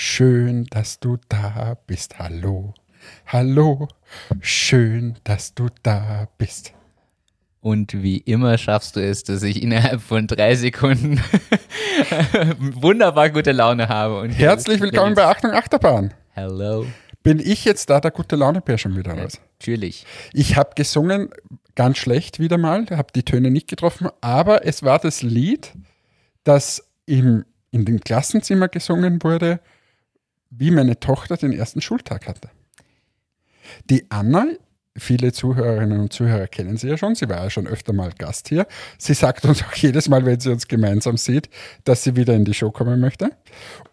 schön, dass du da bist. Hallo, hallo, schön, dass du da bist. Und wie immer schaffst du es, dass ich innerhalb von drei Sekunden wunderbar gute Laune habe. Und Herzlich willkommen bei Achtung Achterbahn. Hello. Bin ich jetzt da der gute Laune-Bär schon wieder raus? Natürlich. Ich habe gesungen, ganz schlecht wieder mal, habe die Töne nicht getroffen, aber es war das Lied, das im, in dem Klassenzimmer gesungen wurde, wie meine Tochter den ersten Schultag hatte. Die Anna, viele Zuhörerinnen und Zuhörer kennen sie ja schon, sie war ja schon öfter mal Gast hier. Sie sagt uns auch jedes Mal, wenn sie uns gemeinsam sieht, dass sie wieder in die Show kommen möchte.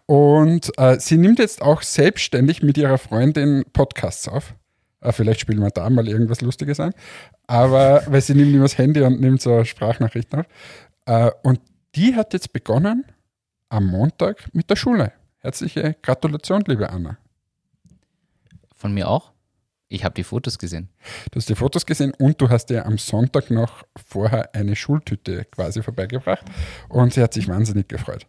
Und äh, sie nimmt jetzt auch selbstständig mit ihrer Freundin Podcasts auf. Äh, vielleicht spielen wir da mal irgendwas Lustiges ein. Aber, weil sie nimmt immer das Handy und nimmt so Sprachnachrichten auf. Äh, und die hat jetzt begonnen am Montag mit der Schule. Herzliche Gratulation, liebe Anna. Von mir auch? Ich habe die Fotos gesehen. Du hast die Fotos gesehen und du hast dir am Sonntag noch vorher eine Schultüte quasi vorbeigebracht und sie hat sich wahnsinnig gefreut.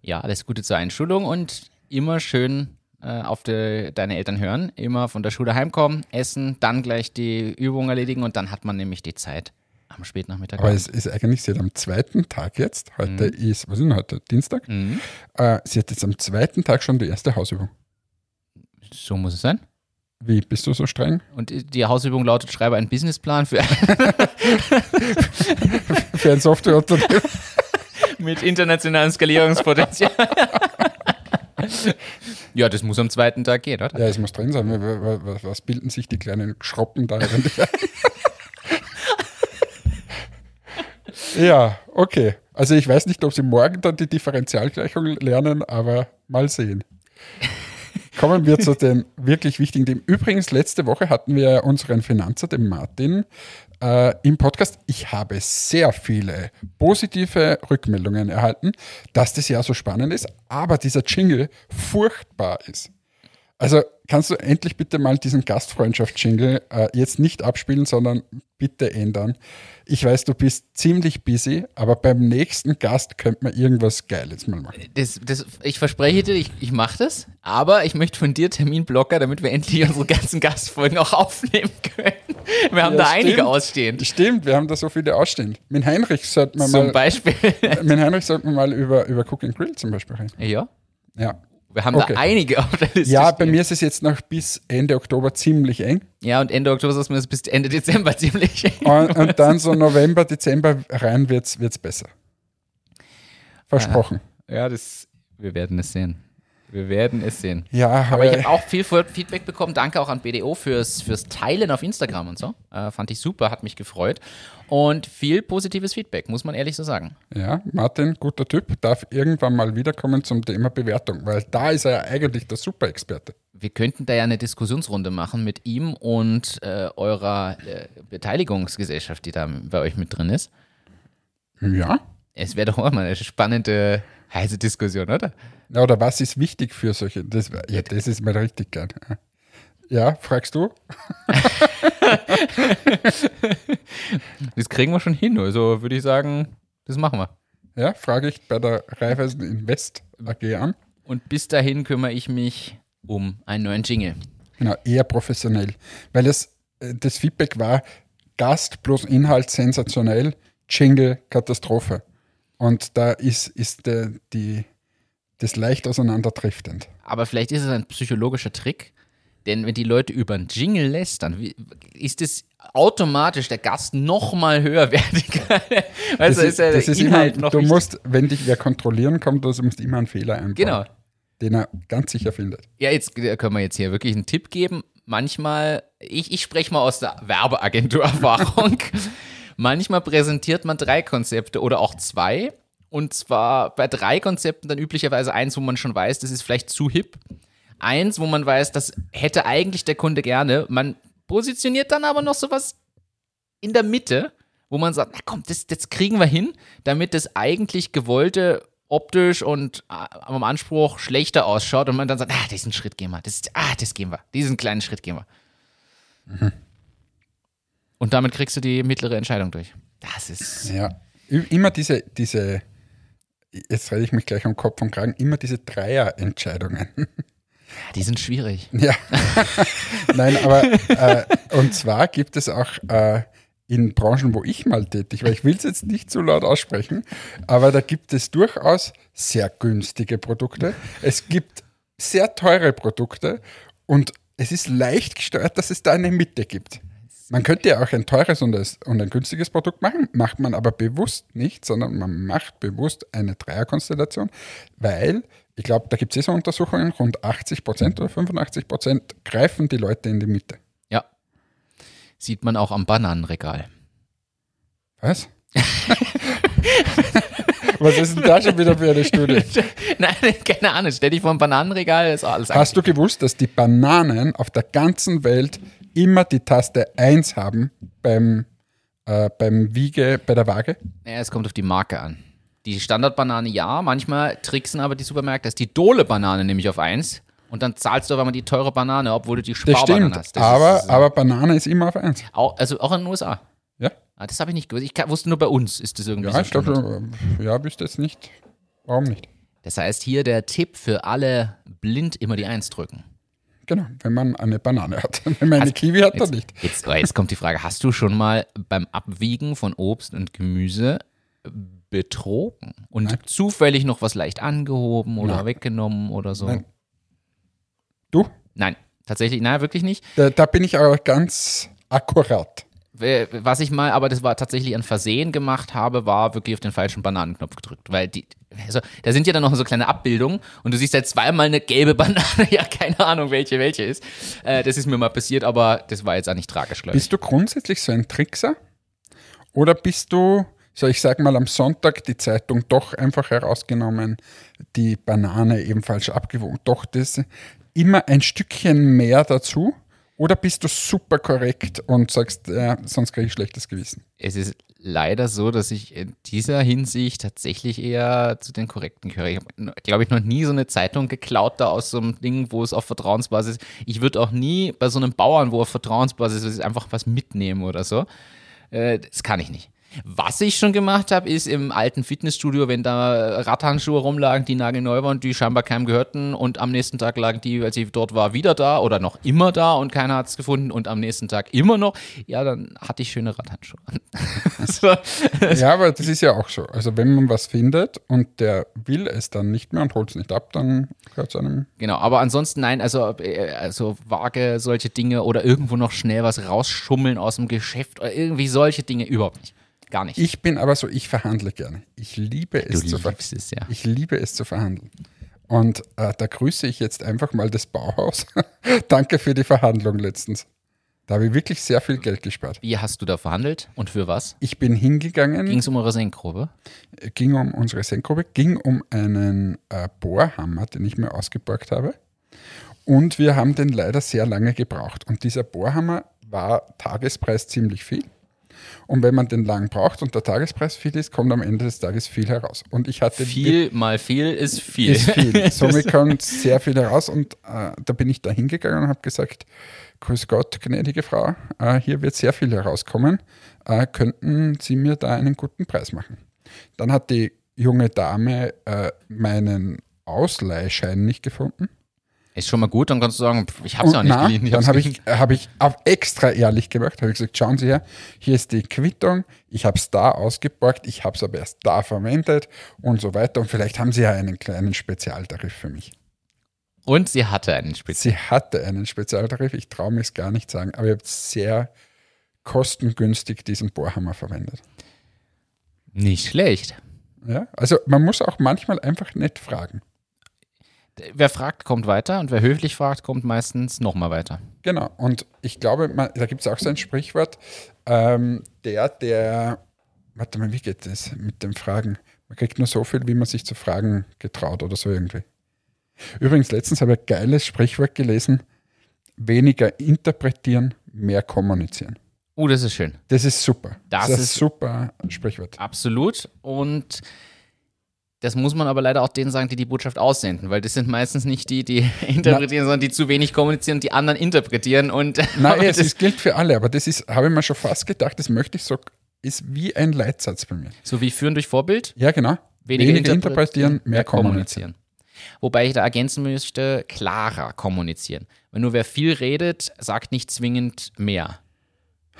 Ja, alles Gute zur Einschulung und immer schön äh, auf die, deine Eltern hören, immer von der Schule heimkommen, essen, dann gleich die Übung erledigen und dann hat man nämlich die Zeit am Spätnachmittag. Aber es ist eigentlich, sie hat am zweiten Tag jetzt, heute mhm. ist, was ist denn heute, Dienstag, mhm. äh, sie hat jetzt am zweiten Tag schon die erste Hausübung. So muss es sein. Wie, bist du so streng? Und die Hausübung lautet, schreibe einen Businessplan für, für ein Softwareunternehmen. Mit internationalem Skalierungspotenzial. ja, das muss am zweiten Tag gehen, oder? Ja, es muss drin sein. Was bilden sich die kleinen Schroppen da? Ja, okay. Also ich weiß nicht, ob sie morgen dann die Differentialgleichung lernen, aber mal sehen. Kommen wir zu den wirklich wichtigen Themen. Übrigens, letzte Woche hatten wir unseren Finanzer, den Martin, äh, im Podcast. Ich habe sehr viele positive Rückmeldungen erhalten, dass das ja so spannend ist, aber dieser Jingle furchtbar ist. Also kannst du endlich bitte mal diesen Gastfreundschaft-Jingle äh, jetzt nicht abspielen, sondern bitte ändern. Ich weiß, du bist ziemlich busy, aber beim nächsten Gast könnte man irgendwas Geiles mal machen. Das, das, ich verspreche dir, ich, ich mache das, aber ich möchte von dir Terminblocker, damit wir endlich unsere ganzen Gastfolgen auch aufnehmen können. Wir haben ja, da stimmt. einige ausstehend. Stimmt, wir haben da so viele ausstehend. Mit Heinrich sollten wir zum mal. Zum Beispiel. mit Heinrich sollten wir mal über, über Cook and Grill zum Beispiel reden. Ja. Ja, wir haben okay. da einige auf der Liste. Ja, bei mir ist es jetzt noch bis Ende Oktober ziemlich eng. Ja, und Ende Oktober ist es bis Ende Dezember ziemlich eng. Und, und dann so November, Dezember rein wird es besser. Versprochen. Ja, das, wir werden es sehen. Wir werden es sehen. Ja, aber ich habe auch viel Feedback bekommen. Danke auch an BDO fürs, fürs Teilen auf Instagram und so. Äh, fand ich super, hat mich gefreut. Und viel positives Feedback, muss man ehrlich so sagen. Ja, Martin, guter Typ, darf irgendwann mal wiederkommen zum Thema Bewertung, weil da ist er ja eigentlich der Super-Experte. Wir könnten da ja eine Diskussionsrunde machen mit ihm und äh, eurer äh, Beteiligungsgesellschaft, die da bei euch mit drin ist. Ja. Es wäre doch auch mal eine spannende, heiße Diskussion, oder? Ja, oder was ist wichtig für solche? Das, ja, das ist mir richtig geil. Ja, fragst du? das kriegen wir schon hin. Also würde ich sagen, das machen wir. Ja, frage ich bei der Raiffeisen Invest AG an. Und bis dahin kümmere ich mich um einen neuen Jingle. Genau, eher professionell. Weil das, äh, das Feedback war, Gast plus Inhalt sensationell, Jingle Katastrophe. Und da ist, ist der, die, das leicht auseinanderdriftend. Aber vielleicht ist es ein psychologischer Trick, denn wenn die Leute über einen Jingle lästern, ist es automatisch der Gast noch mal höherwertiger. also das ist, der das ist immer, noch Du musst, wenn dich wer kontrollieren kommt, also musst du immer einen Fehler einbauen. Genau. Den er ganz sicher findet. Ja, jetzt können wir jetzt hier wirklich einen Tipp geben. Manchmal, ich, ich spreche mal aus der Werbeagentur-Erfahrung. Manchmal präsentiert man drei Konzepte oder auch zwei. Und zwar bei drei Konzepten dann üblicherweise eins, wo man schon weiß, das ist vielleicht zu hip eins, wo man weiß, das hätte eigentlich der Kunde gerne. Man positioniert dann aber noch sowas in der Mitte, wo man sagt, na komm, das, das kriegen wir hin, damit das eigentlich gewollte optisch und äh, am Anspruch schlechter ausschaut und man dann sagt, ah, diesen Schritt gehen wir, das, ah, das gehen wir, diesen kleinen Schritt gehen wir. Mhm. Und damit kriegst du die mittlere Entscheidung durch. Das ist. Ja, immer diese, diese jetzt rede ich mich gleich am Kopf und Kragen, immer diese Dreierentscheidungen. Die sind schwierig. Ja. Nein, aber äh, und zwar gibt es auch äh, in Branchen, wo ich mal tätig war, ich will es jetzt nicht zu laut aussprechen, aber da gibt es durchaus sehr günstige Produkte. Es gibt sehr teure Produkte und es ist leicht gesteuert, dass es da eine Mitte gibt. Man könnte ja auch ein teures und ein günstiges Produkt machen, macht man aber bewusst nicht, sondern man macht bewusst eine Dreierkonstellation, weil ich glaube, da gibt es eh so Untersuchungen, rund 80 Prozent oder 85 Prozent greifen die Leute in die Mitte. Ja. Sieht man auch am Bananenregal. Was? Was ist denn da schon wieder für eine Studie? Nein, keine Ahnung. Stell dich vor ein Bananenregal, ist alles Hast du gewusst, dass die Bananen auf der ganzen Welt immer die Taste 1 haben beim, äh, beim Wiege, bei der Waage? Ja, es kommt auf die Marke an. Die Standardbanane ja, manchmal tricksen aber die Supermärkte, dass die Dole-Banane nämlich auf 1 und dann zahlst du aber mal die teure Banane, obwohl du die Sparbanane hast. Das aber, ist, aber Banane ist immer auf 1. Auch, also auch in den USA. Ja. Ah, das habe ich nicht gewusst. Ich wusste nur bei uns ist das irgendwie ja, so. Ich glaube, ja, wüsste jetzt nicht. Warum nicht? Das heißt hier der Tipp für alle blind immer die 1 drücken. Genau, wenn man eine Banane hat. Wenn man eine also, Kiwi hat, jetzt, dann nicht. Jetzt, jetzt kommt die Frage, hast du schon mal beim Abwiegen von Obst und Gemüse betrogen und Nein. zufällig noch was leicht angehoben oder Nein. weggenommen oder so? Nein. Du? Nein, tatsächlich, nein, wirklich nicht. Da, da bin ich aber ganz akkurat. Was ich mal, aber das war tatsächlich ein Versehen gemacht habe, war wirklich auf den falschen Bananenknopf gedrückt. Weil die, also, da sind ja dann noch so kleine Abbildungen und du siehst halt zweimal eine gelbe Banane. ja, keine Ahnung, welche welche ist. Äh, das ist mir mal passiert, aber das war jetzt auch nicht tragisch, glaube ich. Bist du grundsätzlich so ein Trickser? Oder bist du, so ich sag mal, am Sonntag die Zeitung doch einfach herausgenommen, die Banane ebenfalls abgewogen? Doch das immer ein Stückchen mehr dazu? Oder bist du super korrekt und sagst, ja, sonst kriege ich schlechtes Gewissen? Es ist leider so, dass ich in dieser Hinsicht tatsächlich eher zu den Korrekten gehöre. Ich habe, glaube ich, noch nie so eine Zeitung geklaut da aus so einem Ding, wo es auf Vertrauensbasis ist. Ich würde auch nie bei so einem Bauern, wo auf Vertrauensbasis ist, einfach was mitnehmen oder so. Äh, das kann ich nicht. Was ich schon gemacht habe, ist im alten Fitnessstudio, wenn da Radhandschuhe rumlagen, die nagelneu waren, die scheinbar keinem gehörten und am nächsten Tag lagen die, als ich dort war, wieder da oder noch immer da und keiner hat es gefunden und am nächsten Tag immer noch, ja, dann hatte ich schöne Radhandschuhe an. ja, aber das ist ja auch so. Also wenn man was findet und der will es dann nicht mehr und holt es nicht ab, dann gehört es einem. Genau, aber ansonsten nein, also, äh, also vage solche Dinge oder irgendwo noch schnell was rausschummeln aus dem Geschäft oder irgendwie solche Dinge überhaupt nicht. Gar nicht. Ich bin aber so, ich verhandle gerne. Ich liebe es, zu, ver es, ja. ich liebe es zu verhandeln. Und äh, da grüße ich jetzt einfach mal das Bauhaus. Danke für die Verhandlung letztens. Da habe ich wirklich sehr viel Geld gespart. Wie hast du da verhandelt und für was? Ich bin hingegangen. Ging es um eure Senkgrube? Ging um unsere Senkgrube, ging um einen äh, Bohrhammer, den ich mir ausgeborgt habe. Und wir haben den leider sehr lange gebraucht. Und dieser Bohrhammer war Tagespreis ziemlich viel. Und wenn man den lang braucht und der Tagespreis viel ist, kommt am Ende des Tages viel heraus. Und ich hatte viel mal viel ist viel. Ist viel. Somit kommt sehr viel heraus und äh, da bin ich da hingegangen und habe gesagt, Grüß Gott, gnädige Frau, äh, hier wird sehr viel herauskommen. Äh, könnten Sie mir da einen guten Preis machen? Dann hat die junge Dame äh, meinen Ausleihschein nicht gefunden. Ist schon mal gut, dann kannst du sagen, ich habe es ja nicht na, geliehen. dann habe ich, hab ich auch extra ehrlich gemacht, habe ich gesagt, schauen Sie her, hier ist die Quittung, ich habe es da ausgeborgt, ich habe es aber erst da verwendet und so weiter. Und vielleicht haben Sie ja einen kleinen Spezialtarif für mich. Und sie hatte einen Spezialtarif. Sie hatte einen Spezialtarif, ich traue mir es gar nicht sagen, aber ich habe sehr kostengünstig diesen Bohrhammer verwendet. Nicht schlecht. Ja, also man muss auch manchmal einfach nett fragen wer fragt, kommt weiter und wer höflich fragt, kommt meistens nochmal weiter. Genau, und ich glaube, man, da gibt es auch so ein Sprichwort, ähm, der, der, warte mal, wie geht das mit dem Fragen? Man kriegt nur so viel, wie man sich zu fragen getraut oder so irgendwie. Übrigens, letztens habe ich ein geiles Sprichwort gelesen, weniger interpretieren, mehr kommunizieren. Oh, das ist schön. Das ist super. Das, das ist ein super Sprichwort. Absolut. Und das muss man aber leider auch denen sagen, die die Botschaft aussenden, weil das sind meistens nicht die, die interpretieren, Na, sondern die zu wenig kommunizieren und die anderen interpretieren. Und Nein, es ist, gilt für alle, aber das ist, habe ich mir schon fast gedacht, das möchte ich so, ist wie ein Leitsatz bei mir. So wie führen durch Vorbild? Ja, genau. Weniger, Weniger interpretieren, mehr kommunizieren. Wobei ich da ergänzen müsste, klarer kommunizieren. Wenn nur wer viel redet, sagt nicht zwingend mehr.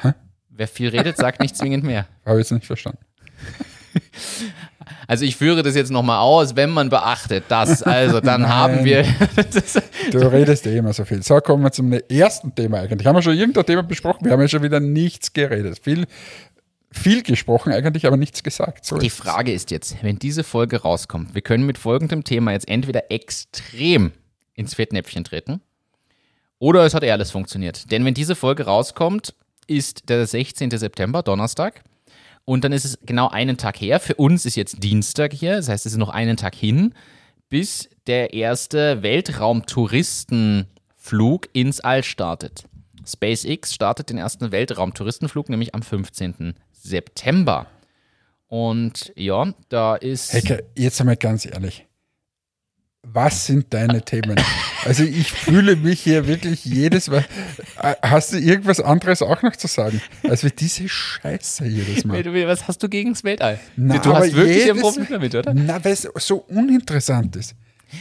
Hä? Wer viel redet, sagt nicht zwingend mehr. Habe ich jetzt nicht verstanden. Also ich führe das jetzt nochmal aus, wenn man beachtet, dass, also dann haben wir, Du redest eh immer so viel. So, kommen wir zum ersten Thema eigentlich. Haben wir schon irgendein Thema besprochen? Wir haben ja schon wieder nichts geredet. Viel, viel gesprochen eigentlich, aber nichts gesagt. So die ist. Frage ist jetzt, wenn diese Folge rauskommt, wir können mit folgendem Thema jetzt entweder extrem ins Fettnäpfchen treten oder es hat eh alles funktioniert. Denn wenn diese Folge rauskommt, ist der 16. September, Donnerstag. Und dann ist es genau einen Tag her. Für uns ist jetzt Dienstag hier, das heißt, es ist noch einen Tag hin, bis der erste Weltraumtouristenflug ins All startet. SpaceX startet den ersten Weltraumtouristenflug nämlich am 15. September. Und ja, da ist. Heike, jetzt einmal ganz ehrlich. Was sind deine Themen? Also ich fühle mich hier wirklich jedes Mal. Hast du irgendwas anderes auch noch zu sagen? als wie diese Scheiße jedes Mal. Was hast du gegen das Weltall? Na, du hast wirklich ein Problem damit, oder? Na, weil es so uninteressant ist.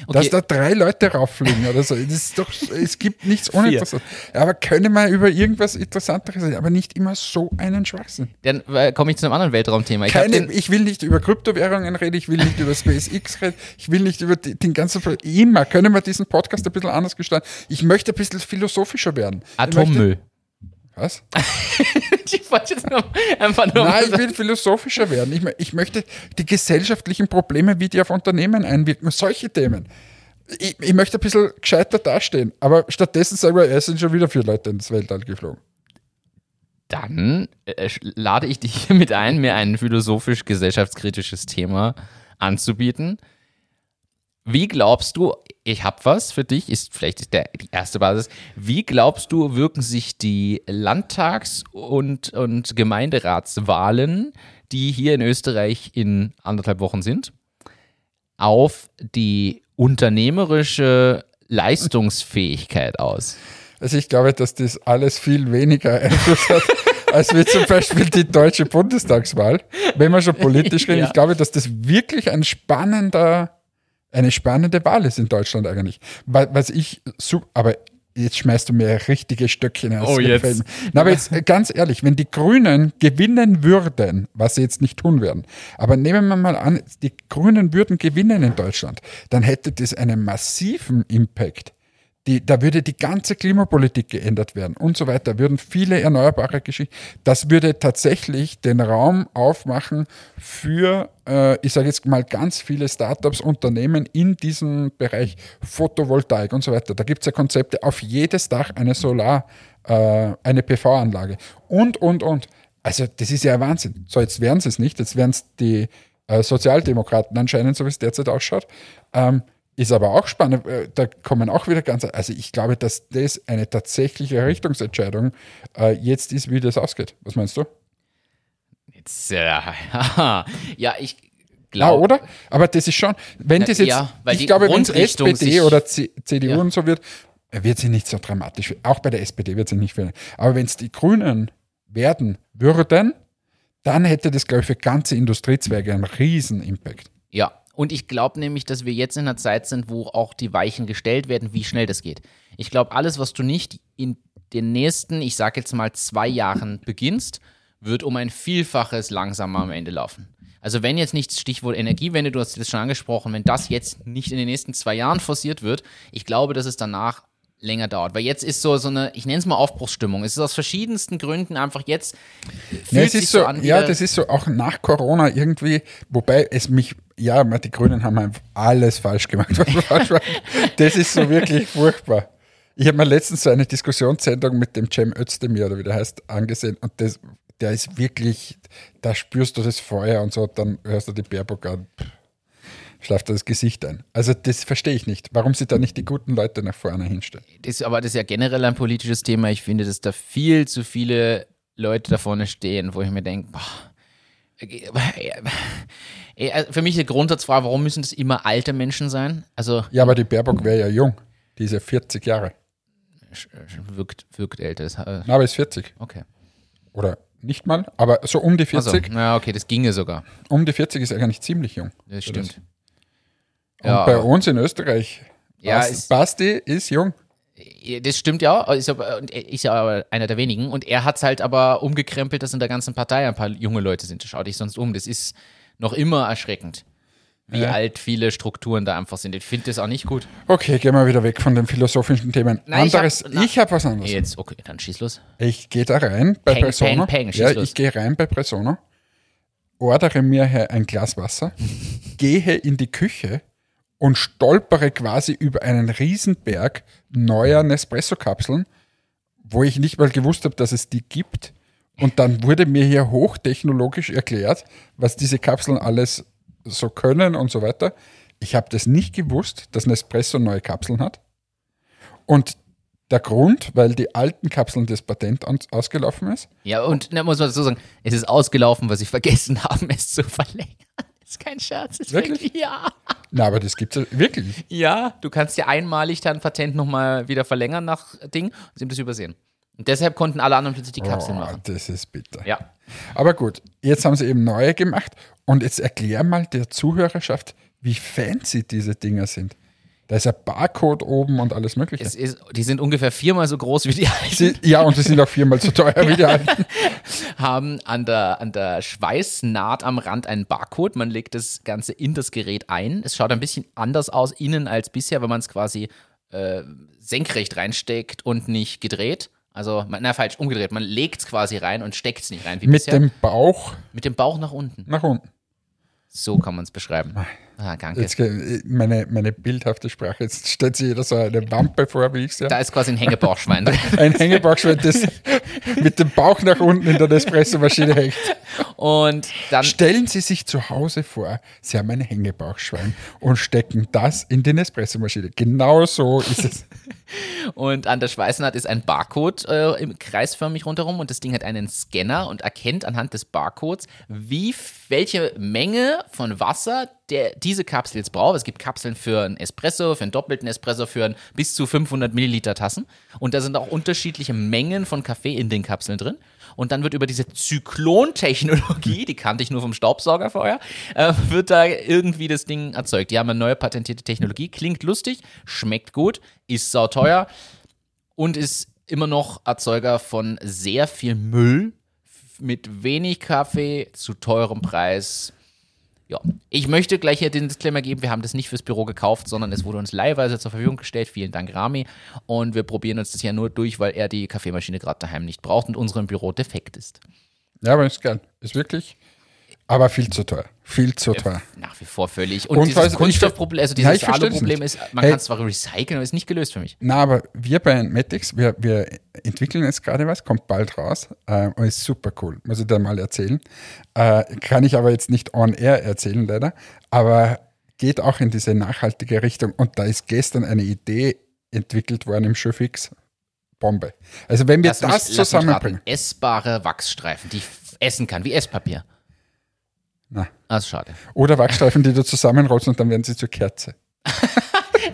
Dass Okay. da drei Leute rauffliegen oder so. Das ist doch, es gibt nichts Uninteressantes. Aber können wir über irgendwas Interessanteres reden, aber nicht immer so einen Schwachsinn. Dann äh, komme ich zu einem anderen Weltraumthema. Ich Keine, ich will nicht über Kryptowährungen reden, ich will nicht über SpaceX reden, ich will nicht über die, den ganzen. Immer können wir diesen Podcast ein bisschen anders gestalten. Ich möchte ein bisschen philosophischer werden. Atommüll. Was? Ich wollte jetzt nur, einfach nur. Nein, ich will philosophischer werden. Ich, ich möchte die gesellschaftlichen Probleme, wie die auf Unternehmen einwirken, solche Themen. Ich, ich möchte ein bisschen gescheiter dastehen, aber stattdessen sagen wir, es sind schon wieder vier Leute ins Weltall geflogen. Dann äh, lade ich dich hiermit ein, mir ein philosophisch-gesellschaftskritisches Thema anzubieten. Wie glaubst du, ich habe was für dich, ist vielleicht der, die erste Basis. Wie glaubst du, wirken sich die Landtags- und, und Gemeinderatswahlen, die hier in Österreich in anderthalb Wochen sind, auf die unternehmerische Leistungsfähigkeit aus? Also ich glaube, dass das alles viel weniger Einfluss hat, als wie zum Beispiel die deutsche Bundestagswahl. Wenn wir schon politisch reden, Ja. ich glaube, dass das wirklich ein spannender, eine spannende Wahl ist in Deutschland eigentlich. Wa- Was ich, aber jetzt schmeißt du mir richtige Stöckchen aus. Oh, dem jetzt. Na, aber jetzt äh, ganz ehrlich, wenn die Grünen gewinnen würden, was sie jetzt nicht tun werden, aber nehmen wir mal an, die Grünen würden gewinnen in Deutschland, dann hätte das einen massiven Impact. Die, da würde die ganze Klimapolitik geändert werden und so weiter, würden viele erneuerbare Geschichten. Das würde tatsächlich den Raum aufmachen für, äh, ich sage jetzt mal, ganz viele Startups, Unternehmen in diesem Bereich Photovoltaik und so weiter. Da gibt es ja Konzepte, auf jedes Dach eine Solar, äh, eine PV-Anlage und, und, und. Also das ist ja Wahnsinn. So, jetzt wären sie es nicht, jetzt wären es die äh, Sozialdemokraten anscheinend, so wie es derzeit ausschaut. Ähm, ist aber auch spannend, äh, da kommen auch wieder ganz, also ich glaube, dass das eine tatsächliche Richtungsentscheidung äh, jetzt ist, wie das ausgeht. Was meinst du? Jetzt, äh, ja, ich Ja, glaube. oder? Aber das ist schon, wenn Na, das jetzt, ja, ich glaube, wenn es SPD oder C CDU Ja. und so wird, äh, wird sie nicht so dramatisch. Auch bei der SPD wird sie nicht verändern. Aber wenn es die Grünen werden würden, dann hätte das, glaube ich, für ganze Industriezweige einen riesen Impact. Ja, und ich glaube nämlich, dass wir jetzt in einer Zeit sind, wo auch die Weichen gestellt werden, wie schnell das geht. Ich glaube, alles, was du nicht in den nächsten, ich sage jetzt mal zwei Jahren beginnst, wird um ein Vielfaches langsamer am Ende laufen. Also wenn jetzt nicht Stichwort Energiewende, du hast das schon angesprochen, wenn das jetzt nicht in den nächsten zwei Jahren forciert wird, ich glaube, dass es danach länger dauert. Weil jetzt ist so, so eine, ich nenne es mal Aufbruchsstimmung. Es ist aus verschiedensten Gründen einfach jetzt fühlt Ja, es sich ist so, an, ja, das ist so auch nach Corona irgendwie, wobei es mich, ja, die Grünen haben einfach alles falsch gemacht. das ist so wirklich furchtbar. Ich habe mir letztens so eine Diskussionssendung mit dem Cem Özdemir, oder wie der heißt, angesehen und das, der ist wirklich, da spürst du das Feuer und so, dann hörst du die Baerbock an, schlaft das Gesicht ein. Also das verstehe ich nicht, warum sie da nicht die guten Leute nach vorne hinstellen. das, aber das ist ja generell ein politisches Thema. Ich finde, dass da viel zu viele Leute da vorne stehen, wo ich mir denke, boah, für mich die Grundsatzfrage, warum müssen das immer alte Menschen sein? Also Ja, aber die Baerbock wäre ja jung, die ist ja 40 Jahre. wirkt, wirkt älter. Das, äh, Na, aber ist 40. okay. Oder nicht mal, aber so um die 40. Also, ja, okay, das ginge sogar. Um die 40 ist eigentlich ziemlich jung. Das stimmt. Und Ja, bei uns in Österreich, Ja, Bas- ist- Basti ist jung. Das stimmt ja, ist aber, er ist ja aber einer der wenigen. Und er hat es halt aber umgekrempelt, dass in der ganzen Partei ein paar junge Leute sind. Schau dich sonst um. Das ist noch immer erschreckend, wie Ja. alt viele Strukturen da einfach sind. Ich finde das auch nicht gut. Okay, gehen wir wieder weg von den philosophischen Themen. Nein, ich hab- Anderes, ich habe was anderes. Jetzt, okay, dann schieß los. Ich gehe da rein bei Peng, Persona. peng, peng, ja, los. ich gehe rein bei Persona, ordere mir ein Glas Wasser, gehe in die Küche und stolpere quasi über einen Riesenberg neuer Nespresso-Kapseln, wo ich nicht mal gewusst habe, dass es die gibt. Und dann wurde mir hier hochtechnologisch erklärt, was diese Kapseln alles so können und so weiter. Ich habe das nicht gewusst, dass Nespresso neue Kapseln hat. Und der Grund, weil die alten Kapseln das Patent aus- ausgelaufen ist. Ja, und da muss man dazu sagen, es ist ausgelaufen, weil sie vergessen haben, es zu verlängern. ist kein Scherz. Ist Wirklich? wirklich ja. Na, aber das gibt es wirklich. Ja, du kannst ja einmalig dein Patent nochmal wieder verlängern nach Ding. und Sie haben das übersehen. Und deshalb konnten alle anderen plötzlich die Kapseln oh, machen. Das ist bitter. Ja. Aber gut, jetzt haben sie eben neue gemacht. Und jetzt erklär mal der Zuhörerschaft, wie fancy diese Dinger sind. Da ist ein Barcode oben und alles Mögliche. Ist, die sind ungefähr viermal so groß wie die alten. Ja, und sie sind auch viermal so teuer wie die alten. haben an der, an der Schweißnaht am Rand einen Barcode. Man legt das Ganze in das Gerät ein. Es schaut ein bisschen anders aus innen als bisher, wenn man es quasi äh, senkrecht reinsteckt und nicht gedreht. Also, man, na falsch, umgedreht. Man legt es quasi rein und steckt es nicht rein wie Mit bisher. dem Bauch Mit dem Bauch nach unten. nach unten. So kann man es beschreiben. Ah, danke. Jetzt, meine, meine bildhafte Sprache. Jetzt stellt sich jeder so eine Wampe vor, wie ich es ja. Da ist quasi ein Hängebauchschwein. Ein Hängebauchschwein, das mit dem Bauch nach unten in der Nespresso-Maschine hängt. Und dann Stellen Sie sich zu Hause vor, Sie haben ein Hängebauchschwein und stecken das in die Nespresso-Maschine. Genau so ist es. Und an der Schweißnaht ist ein Barcode äh, kreisförmig rundherum und das Ding hat einen Scanner und erkennt anhand des Barcodes, wie welche Menge von Wasser der diese Kapsel jetzt braucht. Es gibt Kapseln für einen Espresso, für einen doppelten Espresso, für einen bis zu 500 Milliliter Tassen und da sind auch unterschiedliche Mengen von Kaffee in den Kapseln drin. Und dann wird über diese Zyklon-Technologie, die kannte ich nur vom Staubsauger vorher, äh, wird da irgendwie das Ding erzeugt. Die haben eine neue patentierte Technologie, klingt lustig, schmeckt gut, ist sauteuer und ist immer noch Erzeuger von sehr viel Müll mit wenig Kaffee zu teurem Preis. Ja, ich möchte gleich hier den Disclaimer geben, wir haben das nicht fürs Büro gekauft, sondern es wurde uns leihweise zur Verfügung gestellt. Vielen Dank, Rami. Und wir probieren uns das ja nur durch, weil er die Kaffeemaschine gerade daheim nicht braucht und unserem Büro defekt ist. Ja, aber ist geil. Ist wirklich, aber viel zu teuer. Viel zu teuer. Nach wie vor völlig. Und, Und dieses Kunststoffproblem, also Ja, dieses ich versteh's Alu-Problem ist, man Hey. kann es zwar recyceln, aber ist nicht gelöst für mich. Na, aber wir bei Matix, wir, wir entwickeln jetzt gerade was, kommt bald raus äh, und ist super cool. Muss ich dir mal erzählen. Äh, kann ich aber jetzt nicht on air erzählen, leider. Aber geht auch in diese nachhaltige Richtung. Und da ist gestern eine Idee entwickelt worden im Showfix. Bombe. Also wenn wir Lass das mich zusammenbringen. Essbare Wachsstreifen, die f- essen kann, wie Esspapier. Ah, ist schade. Oder Wachstreifen, die du zusammenrollst und dann werden sie zur Kerze.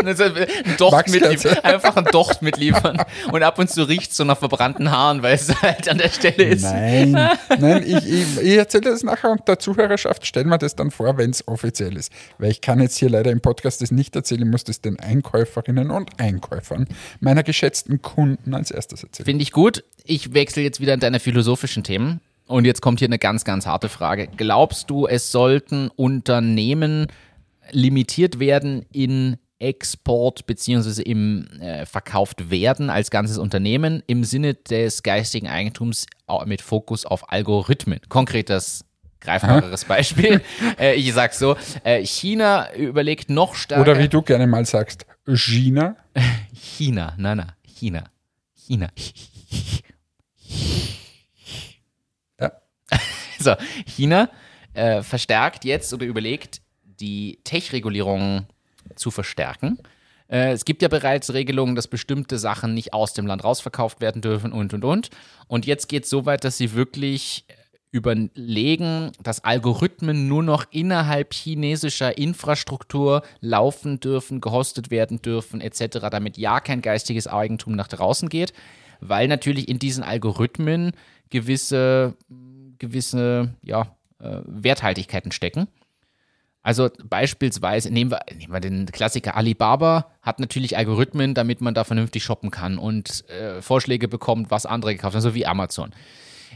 Also, ein Docht mitliefern, einfach ein Docht mitliefern. Und ab und zu riecht es so nach verbrannten Haaren, weil es halt an der Stelle ist. Nein, nein, ich, ich, ich erzähle das nachher und der Zuhörerschaft stellen wir das dann vor, wenn es offiziell ist. Weil ich kann jetzt hier leider im Podcast das nicht erzählen, ich muss das den Einkäuferinnen und Einkäufern meiner geschätzten Kunden als erstes erzählen. Finde ich gut. Ich wechsle jetzt wieder in deine philosophischen Themen. Und jetzt kommt hier eine ganz, ganz harte Frage. Glaubst du, es sollten Unternehmen limitiert werden in Export beziehungsweise im äh, verkauft werden als ganzes Unternehmen im Sinne des geistigen Eigentums mit Fokus auf Algorithmen? Konkretes greifbareres Beispiel. äh, ich sag so, äh, China überlegt noch stärker. Oder wie du gerne mal sagst, China. China, na na, China, China. So, China äh, verstärkt jetzt oder überlegt, die Tech-Regulierung zu verstärken. Äh, es gibt ja bereits Regelungen, dass bestimmte Sachen nicht aus dem Land rausverkauft werden dürfen und und und. Und jetzt geht es so weit, dass sie wirklich überlegen, dass Algorithmen nur noch innerhalb chinesischer Infrastruktur laufen dürfen, gehostet werden dürfen, etc., damit ja kein geistiges Eigentum nach draußen geht. weil natürlich in diesen Algorithmen gewisse, gewisse ja, äh, Werthaltigkeiten stecken. Also beispielsweise, nehmen wir, nehmen wir den Klassiker Alibaba, hat natürlich Algorithmen, damit man da vernünftig shoppen kann und äh, Vorschläge bekommt, was andere gekauft haben, so wie Amazon.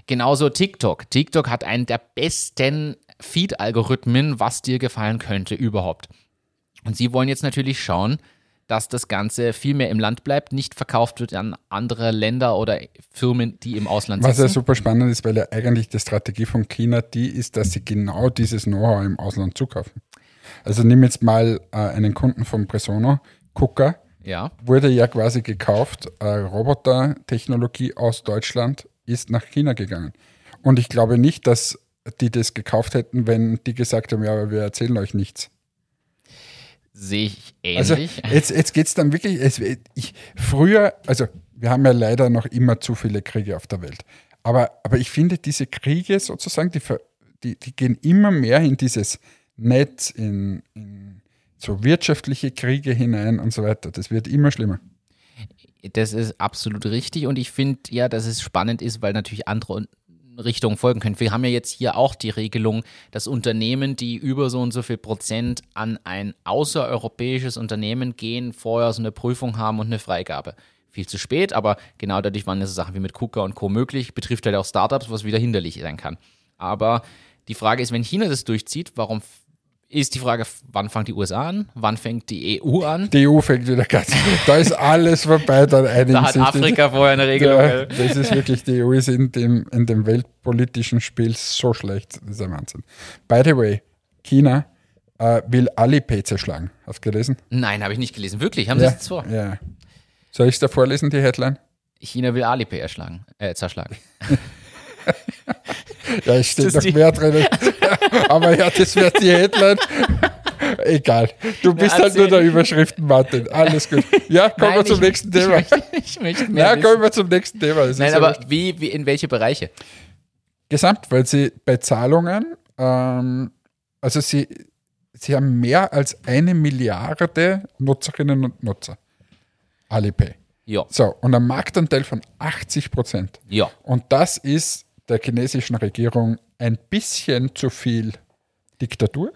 Genauso TikTok. TikTok hat einen der besten Feed-Algorithmen, was dir gefallen könnte überhaupt. Und sie wollen jetzt natürlich schauen, dass das Ganze viel mehr im Land bleibt, nicht verkauft wird an andere Länder oder Firmen, die im Ausland Was sitzen. ja super spannend ist, weil ja eigentlich die Strategie von China die ist, dass sie genau dieses Know-how im Ausland zukaufen. Also nimm jetzt mal äh, einen Kunden von Presono, Kuka, Ja, wurde ja quasi gekauft, äh, Robotertechnologie aus Deutschland ist nach China gegangen. Und ich glaube nicht, dass die das gekauft hätten, wenn die gesagt haben, ja, aber wir erzählen euch nichts. Sehe ich Also ähnlich. jetzt, jetzt geht es dann wirklich, es, ich, früher, also wir haben ja leider noch immer zu viele Kriege auf der Welt. Aber, aber ich finde, diese Kriege sozusagen, die, die, die gehen immer mehr in dieses Netz, in, in so wirtschaftliche Kriege hinein und so weiter. Das wird immer schlimmer. Das ist absolut richtig und ich finde ja, dass es spannend ist, weil natürlich andere Richtungen folgen können. Wir haben ja jetzt hier auch die Regelung, dass Unternehmen, die über so und so viel Prozent an ein außereuropäisches Unternehmen gehen, vorher so eine Prüfung haben und eine Freigabe. Viel zu spät, aber genau dadurch waren diese Sachen wie mit KUKA und Co. möglich, betrifft halt auch Startups, was wieder hinderlich sein kann. Aber die Frage ist, wenn China das durchzieht, warum ist die Frage, wann fängt die USA an? Wann fängt die EU an? Die EU fängt wieder ganz. Da ist alles vorbei, dann einigen Da hat sich die- Afrika vorher eine Regelung. Ja, das ist wirklich, die EU ist in dem, in dem weltpolitischen Spiel so schlecht. Das ist ein Wahnsinn. By the way, China äh, will Alipay zerschlagen. Hast du gelesen? Nein, habe ich nicht gelesen. Wirklich? Haben Sie das jetzt vor? ja. Soll ich es da vorlesen, die Headline? China will Alipay erschlagen, äh, zerschlagen. Ja, es steht noch mehr drin. Aber ja, das wäre die Headline. Egal. Du bist halt nur der Überschriften, Martin. Alles gut. Ja, kommen wir zum ich- nächsten ich Thema. Möchte, ich möchte Ja, wissen. kommen wir zum nächsten Thema. Das Nein, aber wie, wie, in welche Bereiche? Gesamt, weil sie bei Zahlungen, ähm, also sie, sie haben mehr als eine Milliarde Nutzerinnen und Nutzer. Alipay. Ja, So, und ein Marktanteil von 80 Prozent. ja. Und das ist der chinesischen Regierung ein bisschen zu viel Diktatur.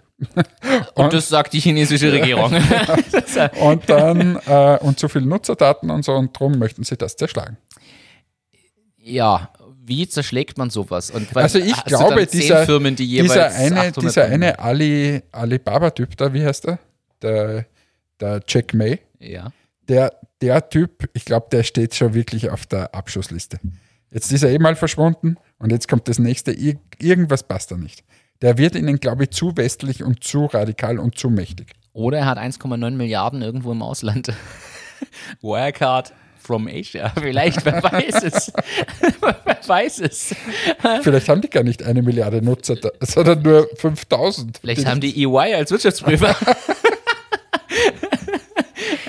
Und das sagt die chinesische Regierung. Und dann äh, und zu viel Nutzerdaten und so und darum möchten sie das zerschlagen. ja, wie zerschlägt man sowas? Und was- Also ich glaube, dieser, Firmen, die dieser eine, 800 dieser eine Ali, Alibaba-Typ da, wie heißt der? Der, der Jack May. Ja. Der, der Typ, ich glaube, der steht schon wirklich auf der Abschussliste. Jetzt ist er eh mal verschwunden und jetzt kommt das nächste. Ir irgendwas passt da nicht. Der wird ihnen, glaube ich, zu westlich und zu radikal und zu mächtig. Oder er hat 1,9 Milliarden irgendwo im Ausland. Wirecard from Asia. Vielleicht, wer weiß es. wer weiß es. Vielleicht haben die gar nicht eine Milliarde Nutzer, sondern nur 5000. Vielleicht haben die EY als Wirtschaftsprüfer.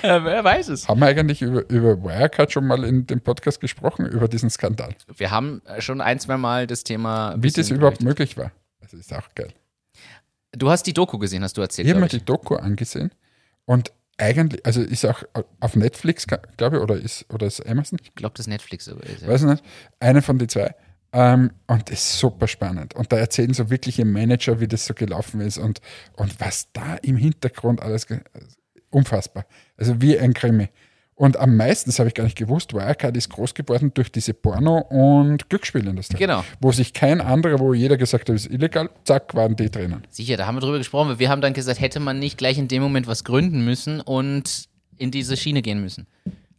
Äh, wer weiß es. Haben wir eigentlich über, über Wirecard schon mal in dem Podcast gesprochen, über diesen Skandal? Wir haben schon ein, zwei Mal das Thema. Wie das überhaupt möglich war. Das ist auch geil. Du hast die Doku gesehen, hast du erzählt. Ich habe mir die Doku angesehen und eigentlich, also ist auch auf Netflix, glaube ich, oder ist, oder ist Amazon? Ich glaube, das Netflix sogar ist. Weiß nicht, eine von den zwei. Ähm, und das ist super spannend. Und da erzählen so wirkliche Manager, wie das so gelaufen ist und, und was da im Hintergrund alles unfassbar. Also wie ein Krimi. Und am meisten, das habe ich gar nicht gewusst, Wirecard ist groß geworden durch diese Porno- und Glücksspielindustrie. Genau. Wo sich kein anderer, wo jeder gesagt hat, ist illegal, zack, waren die drinnen. Sicher, da haben wir drüber gesprochen. weil Wir haben dann gesagt, hätte man nicht gleich in dem Moment was gründen müssen und in diese Schiene gehen müssen.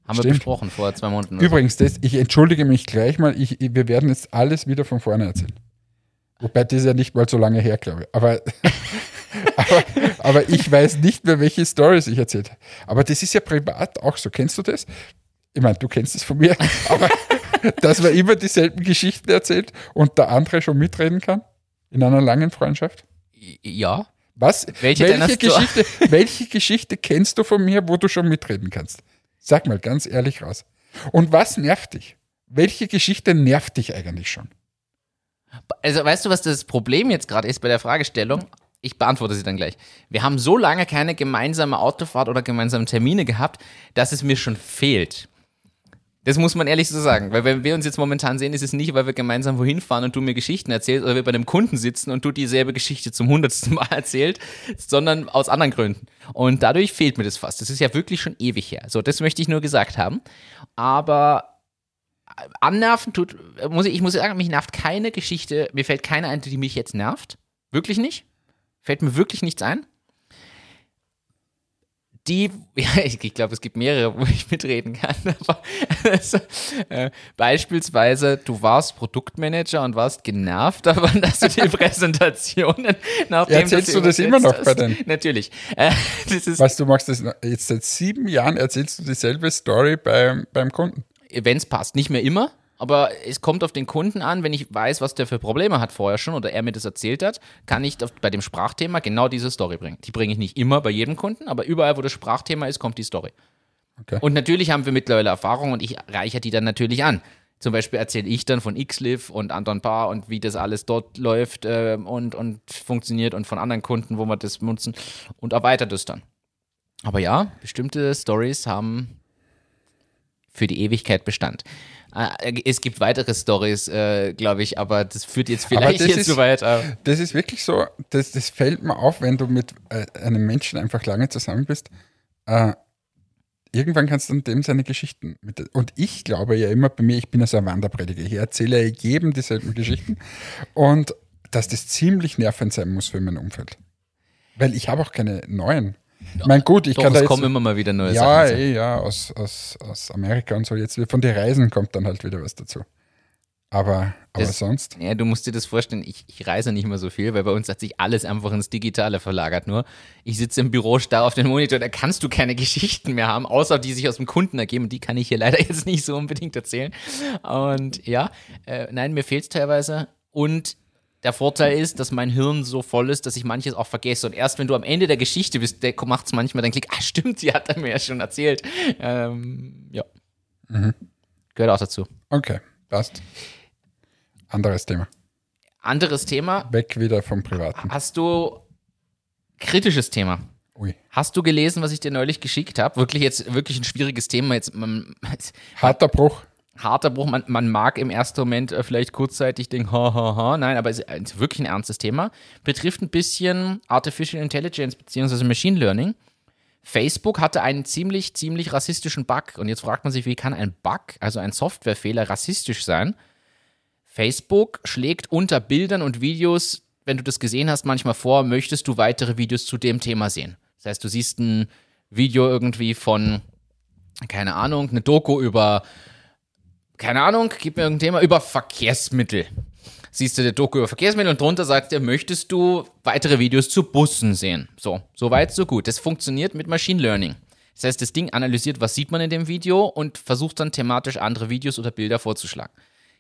Haben wir Stimmt. besprochen vor zwei Monaten. Übrigens, das, ich entschuldige mich gleich mal, ich, wir werden jetzt alles wieder von vorne erzählen. Wobei das ist ja nicht mal so lange her, glaube ich. Aber, aber, aber ich weiß nicht mehr, welche Stories ich erzählt habe. Aber das ist ja privat auch so. Kennst du das? Ich meine, du kennst es von mir, aber dass man immer dieselben Geschichten erzählt und der andere schon mitreden kann in einer langen Freundschaft. Ja. Was? Welche welche, Geschichte, welche Geschichte kennst du von mir, wo du schon mitreden kannst? Sag mal ganz ehrlich raus. Und was nervt dich? Welche Geschichte nervt dich eigentlich schon? Also, weißt du, was das Problem jetzt gerade ist bei der Fragestellung? Ich beantworte sie dann gleich. Wir haben so lange keine gemeinsame Autofahrt oder gemeinsame Termine gehabt, dass es mir schon fehlt. Das muss man ehrlich so sagen. Weil wenn wir uns jetzt momentan sehen, ist es nicht, weil wir gemeinsam wohin fahren und du mir Geschichten erzählst oder wir bei einem Kunden sitzen und du dieselbe Geschichte zum hundertsten Mal erzählt, sondern aus anderen Gründen. Und dadurch fehlt mir das fast. Das ist ja wirklich schon ewig her. So, das möchte ich nur gesagt haben. Aber annerven tut, muss ich, ich muss sagen, mich nervt keine Geschichte, mir fällt keine ein, die mich jetzt nervt. Wirklich nicht. Fällt mir wirklich nichts ein die, ja, ich, ich glaube, es gibt mehrere, wo ich mitreden kann. Aber also, äh, beispielsweise, du warst Produktmanager und warst genervt davon, dass du die Präsentationen nachdem ja, Erzählst du das immer noch hast. bei denen? Natürlich. Äh, Was, du machst das jetzt seit sieben Jahren, erzählst du dieselbe Story beim, beim Kunden? Wenn es passt. Nicht mehr immer, aber es kommt auf den Kunden an, wenn ich weiß, was der für Probleme hat vorher schon oder er mir das erzählt hat, kann ich bei dem Sprachthema genau diese Story bringen. Die bringe ich nicht immer bei jedem Kunden, aber überall, wo das Sprachthema ist, kommt die Story. Okay. Und natürlich haben wir mittlerweile Erfahrung und ich reiche die dann natürlich an. Zum Beispiel erzähle ich dann von XLiv und Anton Paar und wie das alles dort läuft äh, und, und funktioniert und von anderen Kunden, wo wir das nutzen und erweitert es dann. Aber ja, bestimmte Stories haben für die Ewigkeit Bestand. Äh, es gibt weitere Stories, äh, glaube ich, aber das führt jetzt vielleicht jetzt zu weit. Das ist wirklich so, das, das fällt mir auf, wenn du mit äh, einem Menschen einfach lange zusammen bist. Äh, irgendwann kannst du dem seine Geschichten mit. Und ich glaube ja immer bei mir, ich bin ja so ein Wanderprediger. Ich erzähle jedem dieselben Geschichten. Und dass das ziemlich nervend sein muss für mein Umfeld. Weil ich habe auch keine neuen. Ich meine, gut, ich Doch, kann da es kommen immer mal wieder neue ja, Sachen. Eh, ja, aus, aus, aus Amerika und so. Jetzt von den Reisen kommt dann halt wieder was dazu. Aber, aber das, sonst? Ja, du musst dir das vorstellen, ich, ich, reise nicht mehr so viel, weil bei uns hat sich alles einfach ins Digitale verlagert nur. Ich sitze im Büro, starr auf den Monitor, da kannst du keine Geschichten mehr haben, außer die sich aus dem Kunden ergeben. Die kann ich hier leider jetzt nicht so unbedingt erzählen. Und ja, äh, nein, mir fehlt es teilweise. Und der Vorteil ist, dass mein Hirn so voll ist, dass ich manches auch vergesse. Und erst wenn du am Ende der Geschichte bist, macht es manchmal den Klick, ah stimmt, die hat er mir ja schon erzählt. Ähm, ja. Mhm. Gehört auch dazu. Okay, passt. Anderes Thema. Anderes Thema. Weg wieder vom Privaten. Hast du kritisches Thema? Ui. Hast du gelesen, was ich dir neulich geschickt habe? Wirklich jetzt wirklich ein schwieriges Thema. Jetzt, man, Harter Bruch harter Bruch. Man, man mag im ersten Moment äh, vielleicht kurzzeitig denken, ha, ha, ha. Nein, aber es ist wirklich ein ernstes Thema. Betrifft ein bisschen Artificial Intelligence bzw. Machine Learning. Facebook hatte einen ziemlich, ziemlich rassistischen Bug. Und jetzt fragt man sich, wie kann ein Bug, also ein Softwarefehler, rassistisch sein? Facebook schlägt unter Bildern und Videos, wenn du das gesehen hast, manchmal vor, möchtest du weitere Videos zu dem Thema sehen. Das heißt, du siehst ein Video irgendwie von, keine Ahnung, eine Doku über keine Ahnung, gib mir irgendein Thema über Verkehrsmittel. Siehst du der Doku über Verkehrsmittel und drunter sagt er, möchtest du weitere Videos zu Bussen sehen? So, so weit, so gut. Das funktioniert mit Machine Learning. Das heißt, das Ding analysiert, was sieht man in dem Video und versucht dann thematisch andere Videos oder Bilder vorzuschlagen.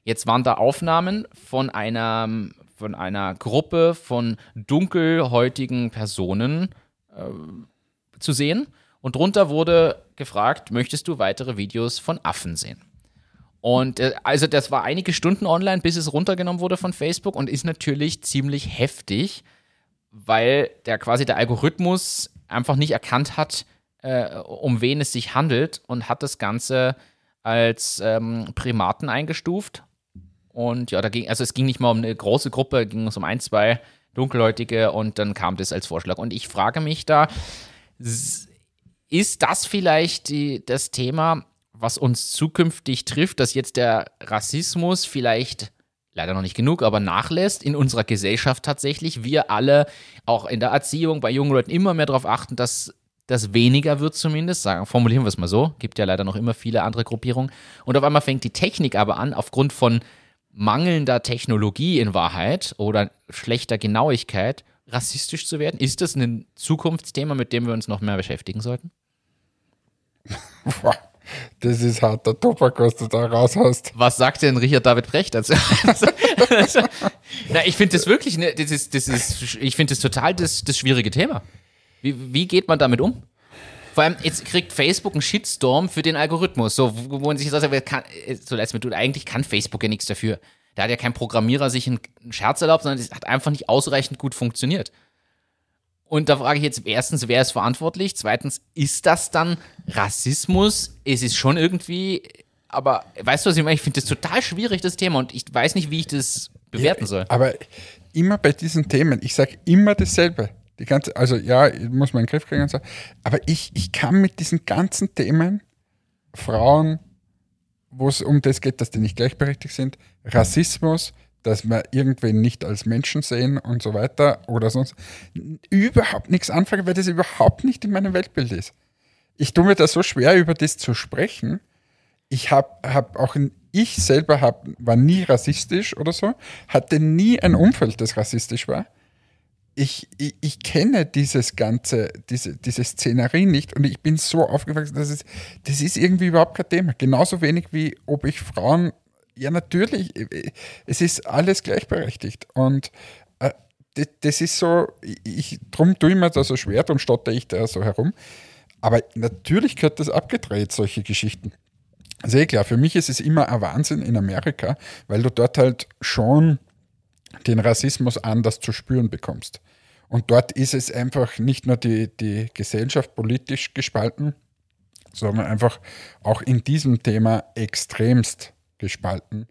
Jetzt waren da Aufnahmen von einer, von einer Gruppe von dunkelhäutigen Personen äh, zu sehen und drunter wurde gefragt, möchtest du weitere Videos von Affen sehen? Und äh, also das war einige Stunden online, bis es runtergenommen wurde von Facebook und ist natürlich ziemlich heftig, weil der quasi der Algorithmus einfach nicht erkannt hat, äh, um wen es sich handelt und hat das Ganze als ähm, Primaten eingestuft. Und ja, da ging, also es ging nicht mal um eine große Gruppe, ging es um ein, zwei Dunkelhäutige und dann kam das als Vorschlag. Und ich frage mich da, ist das vielleicht die, das Thema, was uns zukünftig trifft, dass jetzt der Rassismus vielleicht leider noch nicht genug, aber nachlässt in unserer Gesellschaft tatsächlich. Wir alle, auch in der Erziehung, bei jungen Leuten immer mehr darauf achten, dass das weniger wird zumindest, sagen, formulieren wir es mal so, gibt ja leider noch immer viele andere Gruppierungen. Und auf einmal fängt die Technik aber an, aufgrund von mangelnder Technologie in Wahrheit oder schlechter Genauigkeit rassistisch zu werden. Ist das ein Zukunftsthema, mit dem wir uns noch mehr beschäftigen sollten? Das ist harter Tobak, was du da raus hast. Was sagt denn Richard David Brecht dazu? Na, ich finde das wirklich, ne, das ist, das ist, ich finde das total das, das schwierige Thema. Wie, wie geht man damit um? Vor allem, jetzt kriegt Facebook einen Shitstorm für den Algorithmus. So, wo man sich sagt, kann, so leid mir tut, eigentlich kann Facebook ja nichts dafür. Da hat ja kein Programmierer sich einen Scherz erlaubt, sondern es hat einfach nicht ausreichend gut funktioniert. Und da frage ich jetzt erstens, wer ist verantwortlich? Zweitens, ist das dann Rassismus? Es ist schon irgendwie Aber weißt du, was ich meine? Ich finde das total schwierig, das Thema, und ich weiß nicht, wie ich das bewerten soll. Aber immer bei diesen Themen, ich sage immer dasselbe. Die ganze, also ja, muss man in den Griff kriegen und so. Aber ich, ich kann mit diesen ganzen Themen, Frauen, wo es um das geht, dass die nicht gleichberechtigt sind, Rassismus, dass wir irgendwen nicht als Menschen sehen und so weiter oder sonst überhaupt nichts anfangen, weil das überhaupt nicht in meinem Weltbild ist. Ich tue mir da so schwer, über das zu sprechen. Ich habe hab auch, ich selber hab, war nie rassistisch oder so, hatte nie ein Umfeld, das rassistisch war. Ich, ich, ich kenne dieses ganze, diese, diese Szenerie nicht und ich bin so aufgewachsen, dass es, das ist irgendwie überhaupt kein Thema. Genauso wenig wie ob ich Frauen ja, natürlich. Es ist alles gleichberechtigt. Und äh, das, ist so, ich, drum tue ich mir da so schwer, darum stotter ich da so herum. Aber natürlich gehört das abgedreht, solche Geschichten. Sehr klar, für mich ist es immer ein Wahnsinn in Amerika, weil du dort halt schon den Rassismus anders zu spüren bekommst. Und dort ist es einfach nicht nur die, die Gesellschaft politisch gespalten, sondern einfach auch in diesem Thema extremst gespalten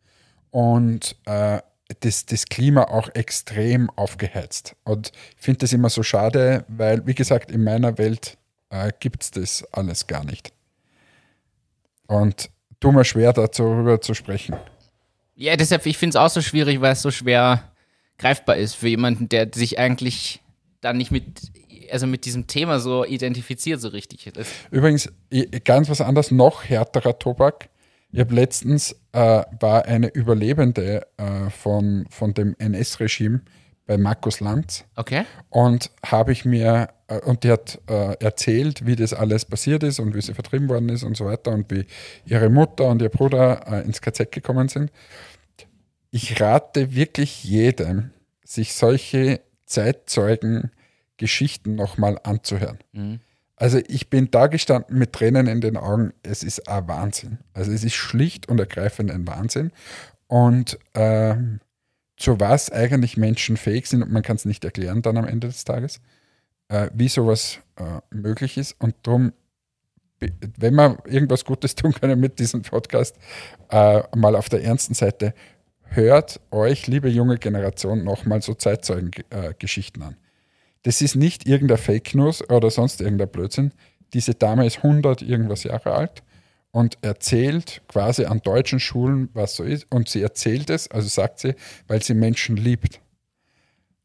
und äh, das, das Klima auch extrem aufgeheizt. Und ich finde das immer so schade, weil, wie gesagt, in meiner Welt äh, gibt es das alles gar nicht. Und tu mir schwer, darüber zu sprechen. Ja, deshalb, ich finde es auch so schwierig, weil es so schwer greifbar ist für jemanden, der sich eigentlich dann nicht mit, also mit diesem Thema so identifiziert, so richtig. Übrigens, ganz was anderes, noch härterer Tobak ich habe letztens, äh, war eine Überlebende äh, von, von dem NS-Regime bei Markus Lanz. Okay. Und habe ich mir, äh, und die hat äh, erzählt, wie das alles passiert ist und wie sie vertrieben worden ist und so weiter und wie ihre Mutter und ihr Bruder äh, ins KZ gekommen sind. Ich rate wirklich jedem, sich solche Zeitzeugen-Geschichten nochmal anzuhören. Mhm. Also ich bin da gestanden mit Tränen in den Augen. Es ist ein Wahnsinn. Also es ist schlicht und ergreifend ein Wahnsinn. Und ähm, zu was eigentlich Menschen fähig sind, und man kann es nicht erklären dann am Ende des Tages, äh, wie sowas äh, möglich ist. Und darum, wenn wir irgendwas Gutes tun können mit diesem Podcast, äh, mal auf der ernsten Seite, hört euch, liebe junge Generation, nochmal so Zeitzeugengeschichten an. Das ist nicht irgendein Fake News oder sonst irgendein Blödsinn. Diese Dame ist 100 irgendwas Jahre alt und erzählt quasi an deutschen Schulen, was so ist. Und sie erzählt es, also sagt sie, weil sie Menschen liebt.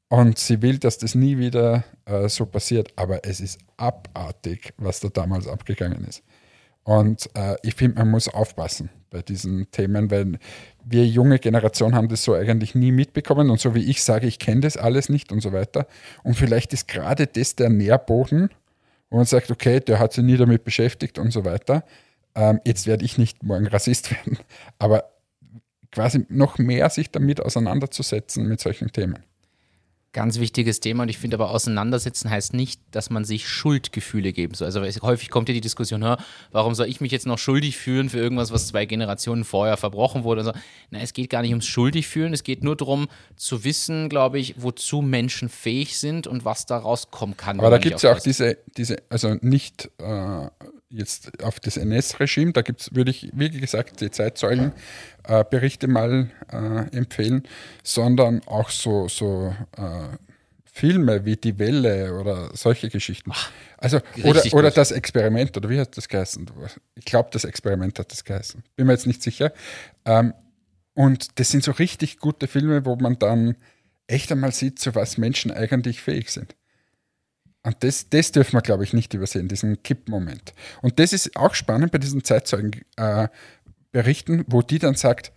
Und sie will, dass das nie wieder äh, so passiert. Aber es ist abartig, was da damals abgegangen ist. Und äh, ich finde, man muss aufpassen bei diesen Themen, weil wir junge Generation haben das so eigentlich nie mitbekommen und so wie ich sage, ich kenne das alles nicht und so weiter. Und vielleicht ist gerade das der Nährboden, wo man sagt, okay, der hat sich nie damit beschäftigt und so weiter. Ähm, jetzt werde ich nicht morgen Rassist werden, aber quasi noch mehr sich damit auseinanderzusetzen mit solchen Themen. Ganz wichtiges Thema und ich finde aber auseinandersetzen heißt nicht, dass man sich Schuldgefühle geben soll. Also häufig kommt ja die Diskussion, warum soll ich mich jetzt noch schuldig fühlen für irgendwas, was zwei Generationen vorher verbrochen wurde? Also, na, es geht gar nicht ums schuldig fühlen, es geht nur darum zu wissen, glaube ich, wozu Menschen fähig sind und was daraus kommen kann. Aber da gibt es ja auch diese, diese, also nicht äh, jetzt auf das NS-Regime, da gibt es, würde ich, wie gesagt, die Zeitzeugenberichte äh, mal äh, empfehlen, sondern auch so, so äh, Filme wie Die Welle oder solche Geschichten. Also, oder, oder das Experiment, oder wie hat das geheißen? Ich glaube, das Experiment hat das geheißen. Bin mir jetzt nicht sicher. Ähm, und das sind so richtig gute Filme, wo man dann echt einmal sieht, zu was Menschen eigentlich fähig sind. Und das, das dürfen wir, glaube ich, nicht übersehen, diesen Kippmoment. Und das ist auch spannend bei diesen Zeitzeugenberichten, äh, wo die dann sagt,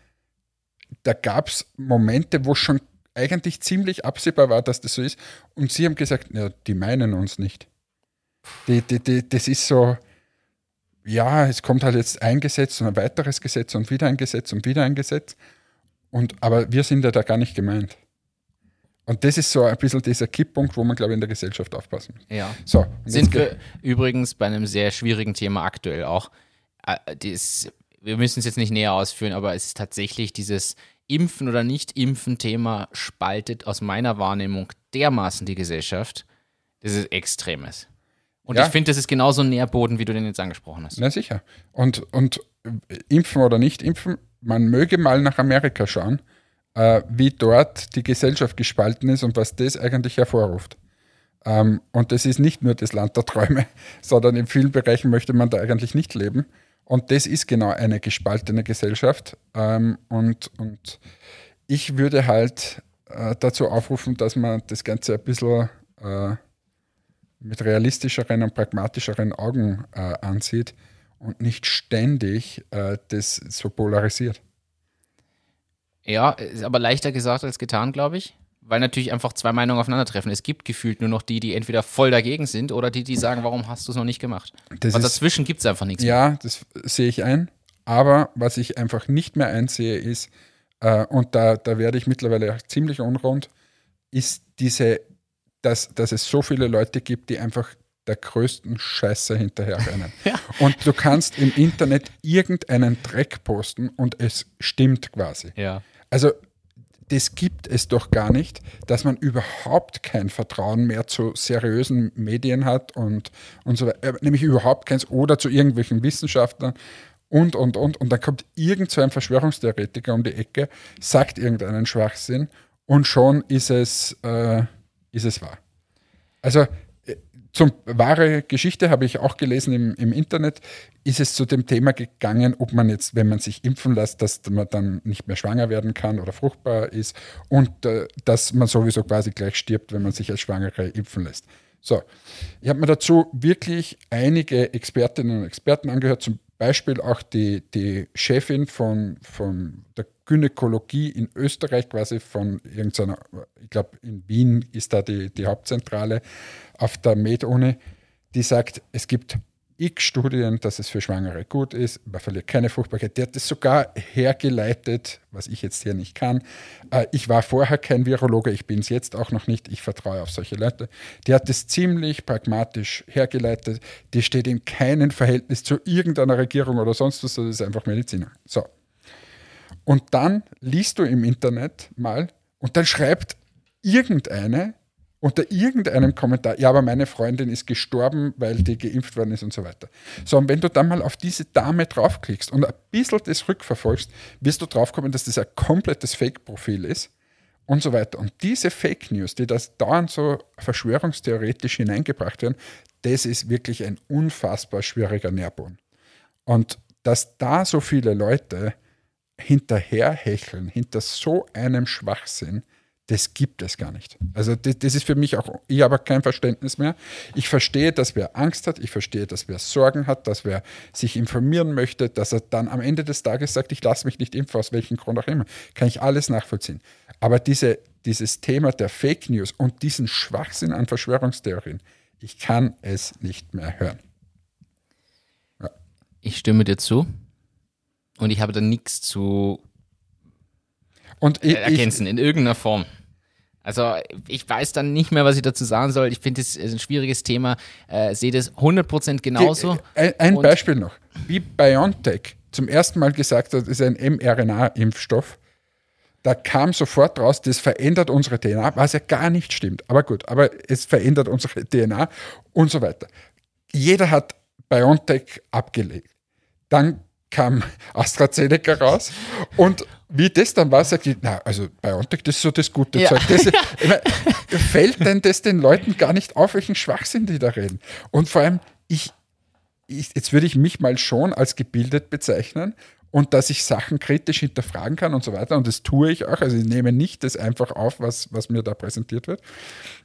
da gab es Momente, wo schon eigentlich ziemlich absehbar war, dass das so ist. Und sie haben gesagt, ja, die meinen uns nicht. Die, die, die, das ist so, ja, es kommt halt jetzt ein Gesetz und ein weiteres Gesetz und wieder ein Gesetz und wieder ein Gesetz. Und, aber wir sind ja da gar nicht gemeint. Und das ist so ein bisschen dieser Kipppunkt, wo man, glaube ich, in der Gesellschaft aufpassen muss. Ja. So, Sind wir übrigens bei einem sehr schwierigen Thema aktuell auch. Äh, das, wir müssen es jetzt nicht näher ausführen, aber es ist tatsächlich dieses Impfen oder Nicht-Impfen-Thema spaltet aus meiner Wahrnehmung dermaßen die Gesellschaft. Das ist Extremes. Und ja. ich finde, das ist genauso ein Nährboden, wie du den jetzt angesprochen hast. Na sicher. Und, und impfen oder nicht impfen, man möge mal nach Amerika schauen, äh, wie dort die Gesellschaft gespalten ist und was das eigentlich hervorruft. Ähm, und das ist nicht nur das Land der Träume, sondern in vielen Bereichen möchte man da eigentlich nicht leben. Und das ist genau eine gespaltene Gesellschaft. Ähm, und, und ich würde halt äh, dazu aufrufen, dass man das Ganze ein bisschen äh, mit realistischeren und pragmatischeren Augen äh, ansieht und nicht ständig äh, das so polarisiert. Ja, ist aber leichter gesagt als getan, glaube ich. Weil natürlich einfach zwei Meinungen aufeinandertreffen. Es gibt gefühlt nur noch die, die entweder voll dagegen sind oder die, die sagen, warum hast du es noch nicht gemacht? Das Und ist- dazwischen gibt es einfach nichts mehr. Ja, das sehe ich ein. Aber was ich einfach nicht mehr einsehe, ist, äh, und da, da werde ich mittlerweile auch ziemlich unrund, ist diese, dass, dass es so viele Leute gibt, die einfach der größten Scheiße hinterherrennen. Ja. Und du kannst im Internet irgendeinen Dreck posten und es stimmt quasi. Ja. Also das gibt es doch gar nicht, dass man überhaupt kein Vertrauen mehr zu seriösen Medien hat und, und so weiter, äh, nämlich überhaupt keins oder zu irgendwelchen Wissenschaftlern und, und, und. Und dann kommt irgend so ein Verschwörungstheoretiker um die Ecke, sagt irgendeinen Schwachsinn und schon ist es, äh, ist es wahr. Also zum wahre Geschichte habe ich auch gelesen im, im Internet, ist es zu dem Thema gegangen, ob man jetzt, wenn man sich impfen lässt, dass man dann nicht mehr schwanger werden kann oder fruchtbar ist und äh, dass man sowieso quasi gleich stirbt, wenn man sich als Schwangere impfen lässt. So, ich habe mir dazu wirklich einige Expertinnen und Experten angehört, zum Beispiel auch die, die Chefin von, von der Gynäkologie in Österreich, quasi von irgendeiner, ich glaube in Wien ist da die, die Hauptzentrale auf der Med-Uni, die sagt, es gibt x Studien, dass es für Schwangere gut ist, man verliert keine Fruchtbarkeit. Der hat das sogar hergeleitet, was ich jetzt hier nicht kann. Äh, Ich war vorher kein Virologe, ich bin es jetzt auch noch nicht, ich vertraue auf solche Leute. Die hat das ziemlich pragmatisch hergeleitet, die steht in keinem Verhältnis zu irgendeiner Regierung oder sonst was, das ist einfach Mediziner. So. Und dann liest du im Internet mal und dann schreibt irgendeine unter irgendeinem Kommentar, ja, aber meine Freundin ist gestorben, weil die geimpft worden ist und so weiter. So, und wenn du dann mal auf diese Dame draufklickst und ein bisschen das rückverfolgst, wirst du draufkommen, dass das ein komplettes Fake-Profil ist und so weiter. Und diese Fake News, die das dauernd so verschwörungstheoretisch hineingebracht werden, das ist wirklich ein unfassbar schwieriger Nährboden. Und dass da so viele Leute hinterherhecheln, hinter so einem Schwachsinn, das gibt es gar nicht. Also das, das ist für mich auch, ich habe kein Verständnis mehr. Ich verstehe, dass wer Angst hat, ich verstehe, dass wer Sorgen hat, dass wer sich informieren möchte, dass er dann am Ende des Tages sagt, ich lasse mich nicht impfen, aus welchem Grund auch immer. Kann ich alles nachvollziehen. Aber diese, dieses Thema der Fake News und diesen Schwachsinn an Verschwörungstheorien, ich kann es nicht mehr hören. Ich stimme dir zu. Und ich habe da nichts zu Und ich, ich, ergänzen in irgendeiner Form. Also ich weiß dann nicht mehr, was ich dazu sagen soll. Ich finde, es ist ein schwieriges Thema. Äh, sehe das 100% genauso. Ein, ein Und- Beispiel noch. Wie BioNTech zum ersten Mal gesagt hat, es ist ein mRNA-Impfstoff, da kam sofort raus, das verändert unsere DNA, was ja gar nicht stimmt. Aber gut, aber es verändert unsere DNA und so weiter. Jeder hat BioNTech abgelegt. Dann kam AstraZeneca raus und wie das dann war, sagt die, na, also BioNTech, das ist so das gute Ja. Zeug. Das, ich mein, fällt denn das den Leuten gar nicht auf, welchen Schwachsinn die da reden? Und vor allem, ich, ich, jetzt würde ich mich mal schon als gebildet bezeichnen und dass ich Sachen kritisch hinterfragen kann und so weiter. Und das tue ich auch. Also ich nehme nicht das einfach auf, was, was mir da präsentiert wird.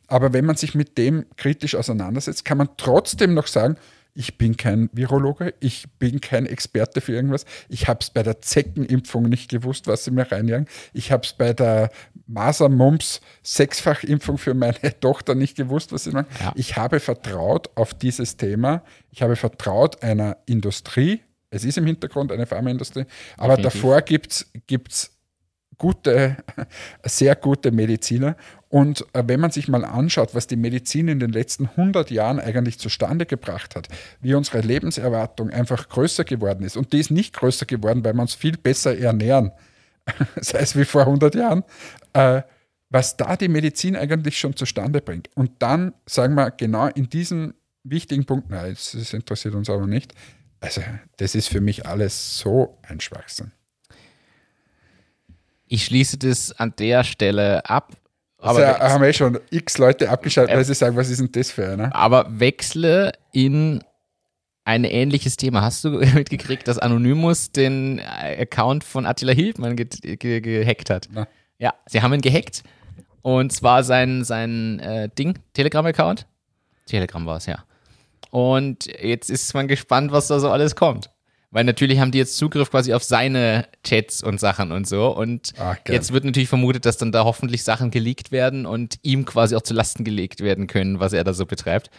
Aber wenn man sich mit dem kritisch auseinandersetzt, kann man trotzdem noch sagen, ich bin kein Virologe, ich bin kein Experte für irgendwas. Ich habe es bei der Zeckenimpfung nicht gewusst, was sie mir reinjagen. Ich habe es bei der Masern-Mumps Sechsfachimpfung für meine Tochter nicht gewusst, was sie machen. Ja. Ich habe vertraut auf dieses Thema. Ich habe vertraut einer Industrie. Es ist im Hintergrund eine Pharmaindustrie, aber Definitiv. davor gibt es gute, sehr gute Mediziner. Und äh, wenn man sich mal anschaut, was die Medizin in den letzten 100 Jahren eigentlich zustande gebracht hat, wie unsere Lebenserwartung einfach größer geworden ist. Und die ist nicht größer geworden, weil wir uns viel besser ernähren, sei es wie vor 100 Jahren, äh, was da die Medizin eigentlich schon zustande bringt. Und dann sagen wir genau in diesem wichtigen Punkt, nein, das das interessiert uns aber nicht, Also, das ist für mich alles so ein Schwachsinn. Ich schließe das an der Stelle ab. Aber, also, haben eh schon x Leute abgeschaltet, weil sie sagen, was ist denn das für einer? aber wechsle in ein ähnliches Thema. Hast du mitgekriegt, dass Anonymous den äh, Account von Attila Hildmann ge ge gehackt hat? Na. Ja, sie haben ihn gehackt. Und zwar sein, sein äh, Ding, Telegram-Account. Telegram war es, ja. Und jetzt ist man gespannt, was da so alles kommt. Weil natürlich haben die jetzt Zugriff quasi auf seine Chats und Sachen und so. Und Ach, jetzt wird natürlich vermutet, dass dann da hoffentlich Sachen geleakt werden und ihm quasi auch zu Lasten gelegt werden können, was er da so betreibt.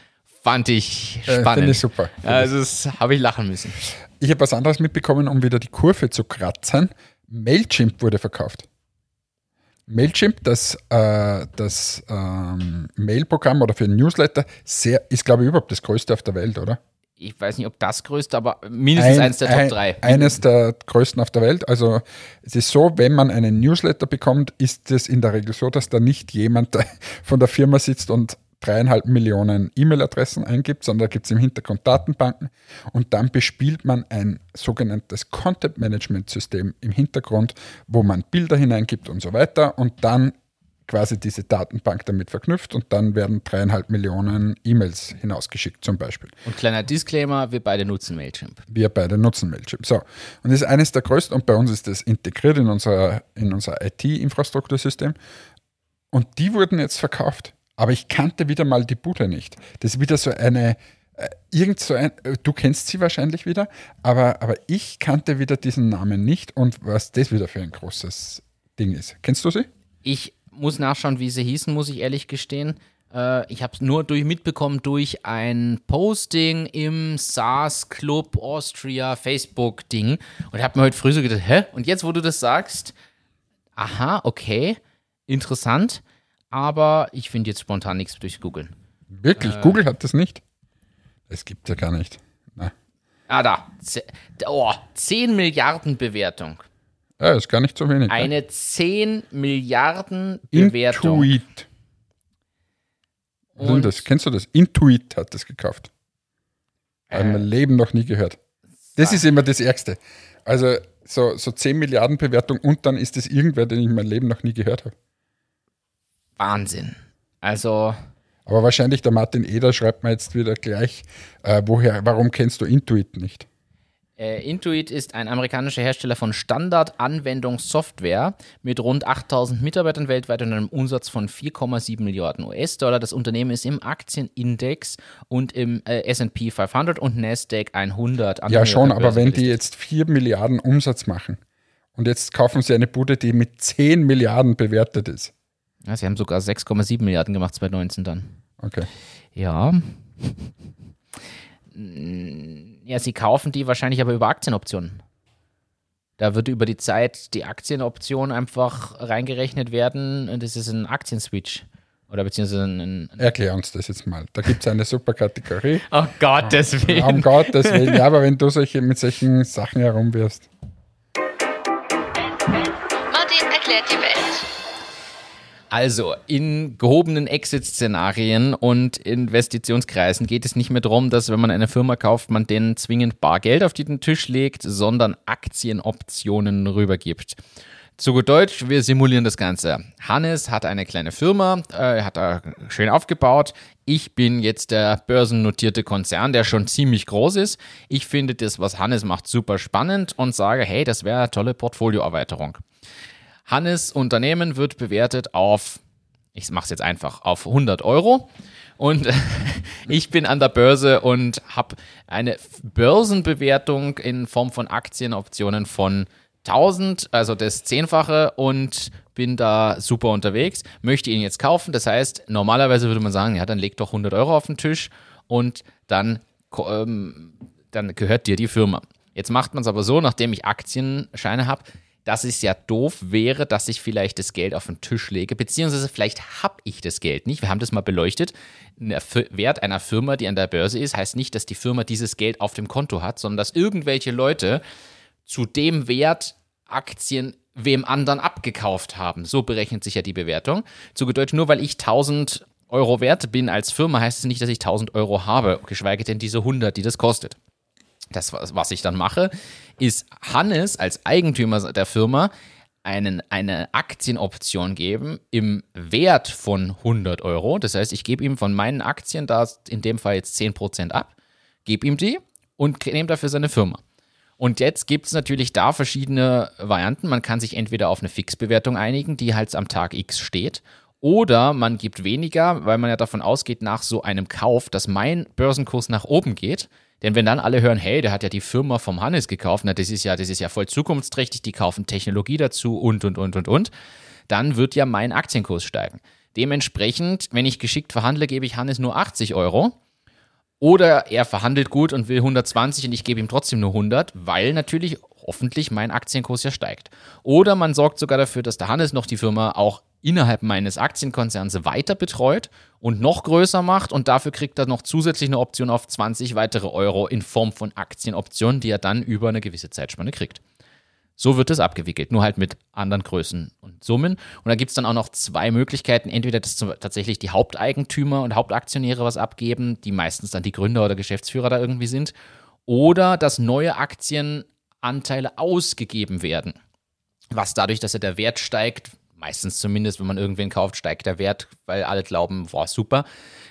Fand ich Äh, spannend. Finde ich super. Also das habe ich lachen müssen. Ich habe was anderes mitbekommen, um wieder die Kurve zu kratzen. Mailchimp wurde verkauft. Mailchimp, das, äh, das ähm, Mailprogramm oder für Newsletter, sehr, ist, glaube ich, überhaupt das größte auf der Welt, oder? Ich weiß nicht, ob das größte, aber mindestens eins der Top ein- drei. Eines der größten auf der Welt. Also es ist so, wenn man einen Newsletter bekommt, ist es in der Regel so, dass da nicht jemand von der Firma sitzt und dreieinhalb Millionen E-Mail-Adressen eingibt, sondern da gibt es im Hintergrund Datenbanken und dann bespielt man ein sogenanntes Content-Management-System im Hintergrund, wo man Bilder hineingibt und so weiter und dann quasi diese Datenbank damit verknüpft und dann werden dreieinhalb Millionen E-Mails hinausgeschickt zum Beispiel. Und kleiner Disclaimer, wir beide nutzen Mailchimp. Wir beide nutzen Mailchimp. So. Und das ist eines der größten und bei uns ist das integriert in unser, in unser IT-Infrastruktursystem. Und die wurden jetzt verkauft. Aber ich kannte wieder mal die Bude nicht. Das ist wieder so eine, äh, irgend so ein, äh, du kennst sie wahrscheinlich wieder, aber, aber ich kannte wieder diesen Namen nicht und was das wieder für ein großes Ding ist. Kennst du sie? Ich muss nachschauen, wie sie hießen, muss ich ehrlich gestehen. Äh, ich habe es nur durch, mitbekommen durch ein Posting im SaaS Club Austria Facebook-Ding und habe mir heute früh so gedacht, hä? Und jetzt, wo du das sagst, aha, okay, interessant, aber ich finde jetzt spontan nichts durch Googeln. Wirklich? Google hat das nicht. Das gibt ja gar nicht. Na. Ah, da. Oh, 10 Milliarden Bewertung. Ja, ist gar nicht so wenig. ne? Eine 10 Milliarden Bewertung. Intuit. Und- das? Kennst du das? Intuit hat das gekauft. Habe ich mein Leben noch nie gehört. Das ist immer das Ärgste. Also so, so 10 Milliarden Bewertung und dann ist das irgendwer, den ich in meinem Leben noch nie gehört habe. Wahnsinn. Also, Aber wahrscheinlich der Martin Eder schreibt mir jetzt wieder gleich, äh, woher, warum kennst du Intuit nicht? Äh, Intuit ist ein amerikanischer Hersteller von Standard-Anwendungssoftware mit rund 8000 Mitarbeitern weltweit und einem Umsatz von 4,7 Milliarden US-Dollar. Das Unternehmen ist im Aktienindex und im äh, S&P 500 und Nasdaq 100. an Ja, schon, aber wenn die jetzt 4 Milliarden Umsatz machen und jetzt kaufen sie eine Bude, die mit 10 Milliarden bewertet ist. Ja, sie haben sogar 6,7 Milliarden gemacht 2019 dann. Okay. Ja. Ja, sie kaufen die wahrscheinlich aber über Aktienoptionen. Da wird über die Zeit die Aktienoption einfach reingerechnet werden und das ist ein Aktienswitch. Oder beziehungsweise ein. ein Erklär uns das jetzt mal. Da gibt es eine super Kategorie. oh Gott, deswegen. Um Gottes Willen. Ja, aber wenn du solche, mit solchen Sachen herumwirfst. Martin erklärt die Welt. Also, in gehobenen Exit-Szenarien und Investitionskreisen geht es nicht mehr darum, dass, wenn man eine Firma kauft, man denen zwingend Bargeld auf den Tisch legt, sondern Aktienoptionen rübergibt. Zu gut Deutsch, wir simulieren das Ganze. Hannes hat eine kleine Firma, äh, hat da schön aufgebaut. Ich bin jetzt der börsennotierte Konzern, der schon ziemlich groß ist. Ich finde das, was Hannes macht, super spannend und sage, hey, das wäre eine tolle Portfolioerweiterung. Hannes Unternehmen wird bewertet auf, ich mache es jetzt einfach, auf 100 Euro. Und ich bin an der Börse und habe eine Börsenbewertung in Form von Aktienoptionen von 1000, also das Zehnfache und bin da super unterwegs, möchte ihn jetzt kaufen. Das heißt, normalerweise würde man sagen, ja, dann leg doch 100 Euro auf den Tisch und dann, ähm, dann gehört dir die Firma. Jetzt macht man es aber so, nachdem ich Aktienscheine habe, dass es ja doof wäre, dass ich vielleicht das Geld auf den Tisch lege, beziehungsweise vielleicht habe ich das Geld nicht. Wir haben das mal beleuchtet. Der Wert einer Firma, die an der Börse ist, heißt nicht, dass die Firma dieses Geld auf dem Konto hat, sondern dass irgendwelche Leute zu dem Wert Aktien wem anderen abgekauft haben. So berechnet sich ja die Bewertung. Zu Deutsch, nur weil ich 1000 Euro wert bin als Firma, heißt es nicht, dass ich 1000 Euro habe, geschweige denn diese 100, die das kostet. Das, was ich dann mache, ist Hannes als Eigentümer der Firma einen, eine Aktienoption geben im Wert von 100 Euro. Das heißt, ich gebe ihm von meinen Aktien da in dem Fall jetzt 10% ab, gebe ihm die und nehme dafür seine Firma. Und jetzt gibt es natürlich da verschiedene Varianten. Man kann sich entweder auf eine Fixbewertung einigen, die halt am Tag X steht, oder man gibt weniger, weil man ja davon ausgeht, nach so einem Kauf, dass mein Börsenkurs nach oben geht. Denn wenn dann alle hören, hey, der hat ja die Firma vom Hannes gekauft, na, das ist ja, das ist ja voll zukunftsträchtig, die kaufen Technologie dazu und, und, und, und, und, dann wird ja mein Aktienkurs steigen. Dementsprechend, wenn ich geschickt verhandle, gebe ich Hannes nur 80 Euro. Oder er verhandelt gut und will 120 und ich gebe ihm trotzdem nur 100, weil natürlich hoffentlich mein Aktienkurs ja steigt. Oder man sorgt sogar dafür, dass der Hannes noch die Firma auch innerhalb meines Aktienkonzerns weiter betreut und noch größer macht und dafür kriegt er noch zusätzlich eine Option auf 20 weitere Euro in Form von Aktienoptionen, die er dann über eine gewisse Zeitspanne kriegt. So wird es abgewickelt, nur halt mit anderen Größen und Summen. Und da gibt es dann auch noch zwei Möglichkeiten. Entweder, dass tatsächlich die Haupteigentümer und Hauptaktionäre was abgeben, die meistens dann die Gründer oder Geschäftsführer da irgendwie sind. Oder dass neue Aktienanteile ausgegeben werden. Was dadurch, dass ja der Wert steigt, meistens zumindest, wenn man irgendwen kauft, steigt der Wert, weil alle glauben, boah, super,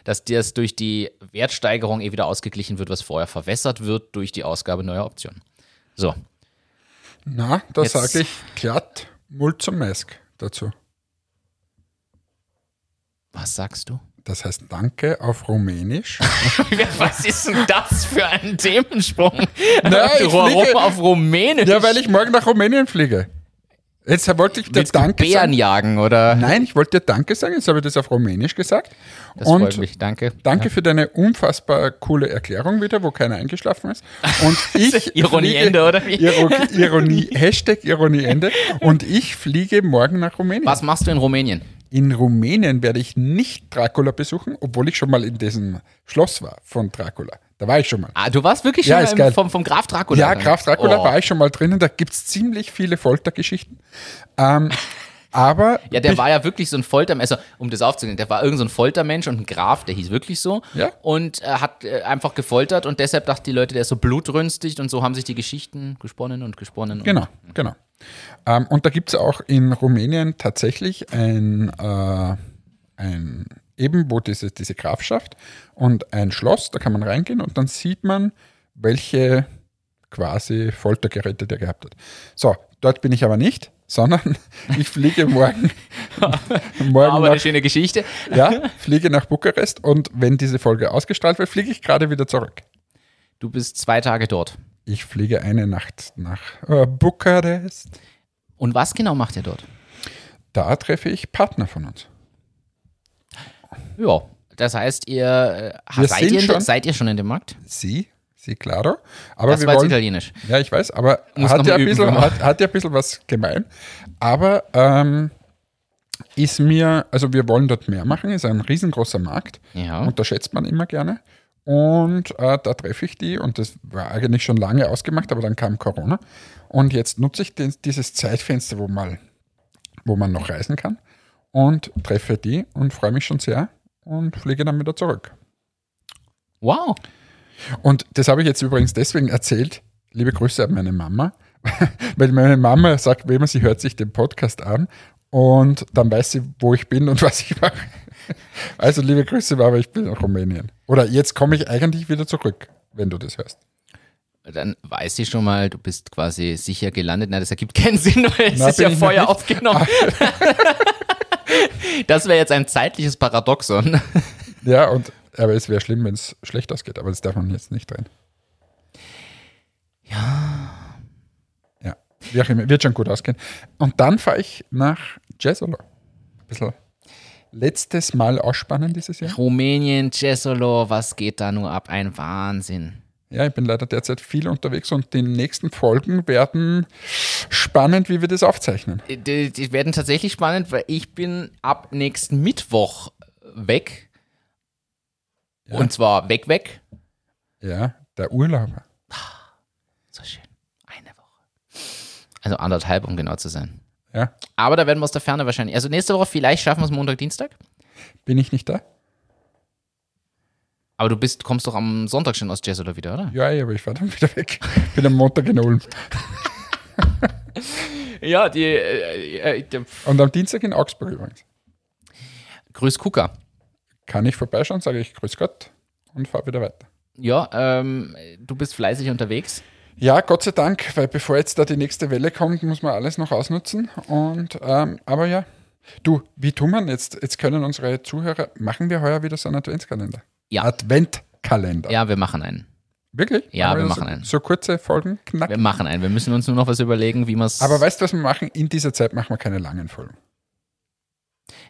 dass das durch die Wertsteigerung eh wieder ausgeglichen wird, was vorher verwässert wird durch die Ausgabe neuer Optionen. So. Na, da sage ich glatt Mulzumesk dazu. Was sagst du? Das heißt Danke auf Rumänisch. Was ist denn das für ein Themensprung? Na, ich fliege- auf Rumänisch? ja, weil ich morgen nach Rumänien fliege. Jetzt wollte ich dir Willst Danke Bären sagen. jagen, oder? Nein, ich wollte dir Danke sagen, jetzt habe ich das auf Rumänisch gesagt. Das Und freut mich, danke. Danke für deine unfassbar coole Erklärung wieder, wo keiner eingeschlafen ist. Und ich Ironieende, oder wie? Iro- Ironie, Hashtag Ironieende. Und ich fliege morgen nach Rumänien. Was machst du in Rumänien? In Rumänien werde ich nicht Dracula besuchen, obwohl ich schon mal in diesem Schloss war von Dracula. Da war ich schon mal. Ah, du warst wirklich Ja, schon im, geil. vom, vom Graf Dracula. Ja? Graf Dracula Oh. war ich schon mal drinnen. Da gibt es ziemlich viele Foltergeschichten. Ähm, aber Ja, der war ja wirklich so ein Foltermensch, also um das aufzugehen, der war irgend so ein Foltermensch und ein Graf, der hieß wirklich so. Ja. Und er hat äh, einfach gefoltert und deshalb dachten die Leute, der ist so blutrünstig und so haben sich die Geschichten gesponnen und gesponnen. Und Genau, genau. Ähm, und da gibt es auch in Rumänien tatsächlich ein, äh, ein eben wo diese, diese Grafschaft und ein Schloss, da kann man reingehen und dann sieht man, welche quasi Foltergeräte der gehabt hat. So, dort bin ich aber nicht, sondern ich fliege morgen, morgen Aber nach, eine schöne Geschichte. ja, fliege nach Bukarest und wenn diese Folge ausgestrahlt wird, fliege ich gerade wieder zurück. Du bist zwei Tage dort. Ich fliege eine Nacht nach äh, Bukarest. Und was genau macht er dort? Da treffe ich Partner von uns. Ja, das heißt, ihr äh, Wir seid, ihr schon- seid ihr schon in dem Markt? Sie, sie, claro. Aber Das wir war wollen, italienisch. Ja, ich weiß, aber Muss hat ja, üben, bisschen, genau. hat, hat ja ein bisschen was gemein. Aber ähm, ist mir, also wir wollen dort mehr machen, ist ein riesengroßer Markt, Ja. unterschätzt man immer gerne. Und äh, da treffe ich die und das war eigentlich schon lange ausgemacht, aber dann kam Corona. Und jetzt nutze ich den, dieses Zeitfenster, wo, mal, wo man noch reisen kann und treffe die und freue mich schon sehr und fliege dann wieder zurück. Wow. Und das habe ich jetzt übrigens deswegen erzählt. Liebe Grüße an meine Mama, weil meine Mama sagt immer, sie hört sich den Podcast an und dann weiß sie, wo ich bin und was ich mache. Also liebe Grüße, Mama, ich bin in Rumänien. Oder jetzt komme ich eigentlich wieder zurück, wenn du das hörst. Dann weiß sie schon mal, du bist quasi sicher gelandet. Na, das ergibt keinen Sinn, weil es Na, ist ja ich vorher nicht. aufgenommen. das wäre jetzt ein zeitliches Paradoxon. Ja, und aber es wäre schlimm, wenn es schlecht ausgeht, aber das darf man jetzt nicht rein. Ja. Ja, wie auch immer, wird schon gut ausgehen. Und dann fahre ich nach Jesolo. Ein bisschen letztes Mal ausspannen dieses Jahr. Rumänien, Cesolo, was geht da nur ab? Ein Wahnsinn. Ja, ich bin leider derzeit viel unterwegs und die nächsten Folgen werden spannend, wie wir das aufzeichnen. Die, die werden tatsächlich spannend, weil ich bin ab nächsten Mittwoch weg. Ja. Und zwar weg, weg. Ja, der Urlauber. So schön. Eine Woche. Also anderthalb, um genau zu sein. Ja, Aber da werden wir aus der Ferne wahrscheinlich. Also nächste Woche, vielleicht schaffen wir es Montag, Dienstag. bin ich nicht da? Aber du bist, kommst doch am Sonntag schon aus Jazz oder wieder, oder? Ja, ja, aber ich fahre dann wieder weg. Bin am Montag in Ulm. Ja, die. Äh, äh, der- Und am Dienstag in Augsburg übrigens. Grüß Kuka. Kann ich vorbeischauen, sage ich Grüß Gott und fahre wieder weiter. Ja, ähm, du bist fleißig unterwegs. Ja, Gott sei Dank, weil bevor jetzt da die nächste Welle kommt, muss man alles noch ausnutzen. Und, ähm, aber ja, du, wie tun wir jetzt? Jetzt können unsere Zuhörer, machen wir heuer wieder so einen Adventskalender? Ja. Adventkalender. Ja, wir machen einen. Wirklich? Ja, wir das machen so, einen. So kurze Folgen, knack. Wir machen einen. Wir müssen uns nur noch was überlegen, wie wir es. Aber weißt du, was wir machen? In dieser Zeit machen wir keine langen Folgen.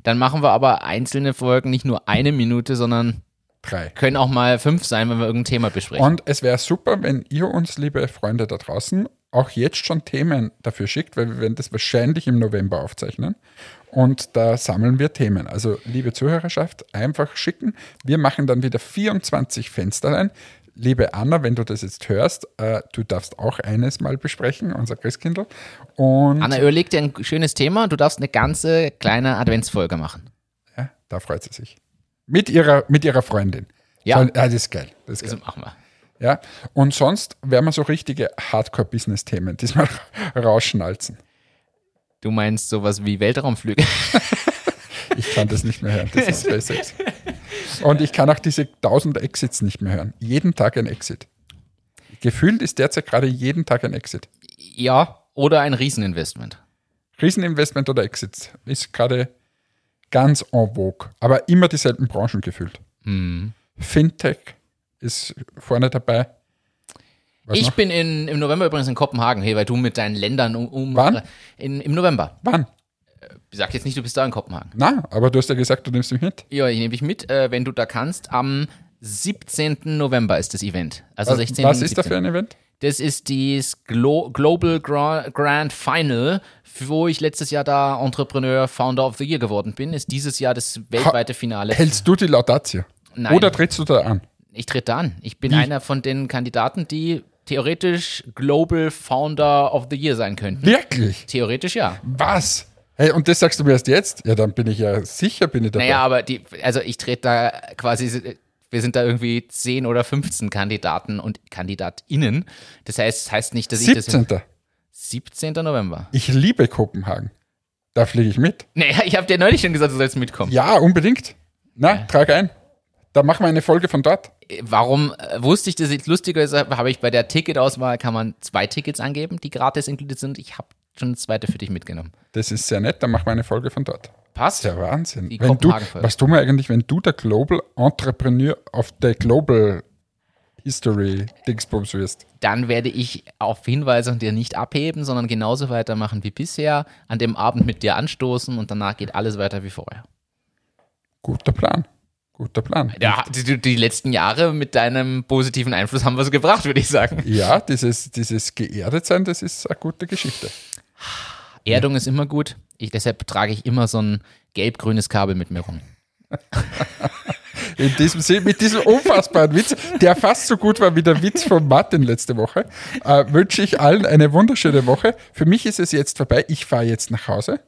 Dann machen wir aber einzelne Folgen, nicht nur eine Minute, sondern Drei. können auch mal fünf sein, wenn wir irgendein Thema besprechen. Und es wäre super, wenn ihr uns, liebe Freunde da draußen, auch jetzt schon Themen dafür schickt, weil wir werden das wahrscheinlich im November aufzeichnen. Und da sammeln wir Themen. Also, liebe Zuhörerschaft, einfach schicken. Wir machen dann wieder 24 Fensterlein. Liebe Anna, wenn du das jetzt hörst, äh, du darfst auch eines mal besprechen, unser Christkindl. Und Anna, überleg dir ein schönes Thema. Du darfst eine ganze kleine Adventsfolge machen. ja, da freut sie sich. Mit ihrer, mit ihrer Freundin. Ja. So, das ist geil. Das ist Das geil. machen wir. Ja. Und sonst werden wir so richtige Hardcore-Business-Themen diesmal rausschnalzen. Du meinst sowas wie Weltraumflüge? Ich kann das nicht mehr hören, das ist SpaceX. Und ich kann auch diese 1000 Exits nicht mehr hören. Jeden Tag ein Exit. Gefühlt ist derzeit gerade jeden Tag ein Exit. ja, oder ein Rieseninvestment. Rieseninvestment oder Exits ist gerade ganz en vogue, aber immer dieselben Branchen gefühlt. Hm. Fintech ist vorne dabei. Was ich noch? bin in, im November übrigens in Kopenhagen, hey, weil du mit deinen Ländern um. um Wann? In, Im November. Wann? Ich sag jetzt nicht, du bist da in Kopenhagen. Na, aber du hast ja gesagt, du nimmst mich mit. Ja, ich nehme dich mit, äh, wenn du da kannst. Am 17. November ist das Event. Also 16. Was ist da 17.. für ein Event? Das ist das Glo Global Gra Grand Final, wo ich letztes Jahr da Entrepreneur Founder of the Year geworden bin. Ist dieses Jahr das weltweite Finale. Hältst du die Laudatio? Nein. Oder trittst du da an? Ich trete da an. Ich bin Wie? einer von den Kandidaten, die theoretisch Global Founder of the Year sein könnten. Wirklich? Theoretisch ja. Was? Hey, und das sagst du mir erst jetzt? Ja, dann bin ich ja sicher, bin ich dabei. Naja, aber die, also ich trete da quasi, wir sind da irgendwie 10 oder 15 Kandidaten und KandidatInnen. Das heißt, das heißt nicht, dass ich das. 17. 17. November. Ich liebe Kopenhagen. Da fliege ich mit. Naja, ich habe dir neulich schon gesagt, du sollst mitkommen. Ja, unbedingt. Na, trag ein. Da machen wir eine Folge von dort. Warum äh, wusste ich das jetzt lustiger ist, habe ich bei der Ticketauswahl, kann man zwei Tickets angeben, die gratis inkludiert sind. Ich habe schon das zweite für dich mitgenommen. Das ist sehr nett, dann machen wir eine Folge von dort. Passt? Ja, Wahnsinn. Die Wenn du, was tun wir eigentlich, wenn du der Global Entrepreneur of the Global History Dingsbums wirst? Dann werde ich auf Hinweise und dir nicht abheben, sondern genauso weitermachen wie bisher, an dem Abend mit dir anstoßen und danach geht alles weiter wie vorher. Guter Plan. Guter Plan. Ja, die, die letzten Jahre mit deinem positiven Einfluss haben wir es gebracht, würde ich sagen. Ja, dieses, dieses Geerdetsein, das ist eine gute Geschichte. Erdung ist immer gut. Ich, deshalb trage ich immer so ein gelb-grünes Kabel mit mir rum. In diesem mit diesem unfassbaren Witz, der fast so gut war wie der Witz von Martin letzte Woche, äh, wünsche ich allen eine wunderschöne Woche. Für mich ist es jetzt vorbei. Ich fahre jetzt nach Hause.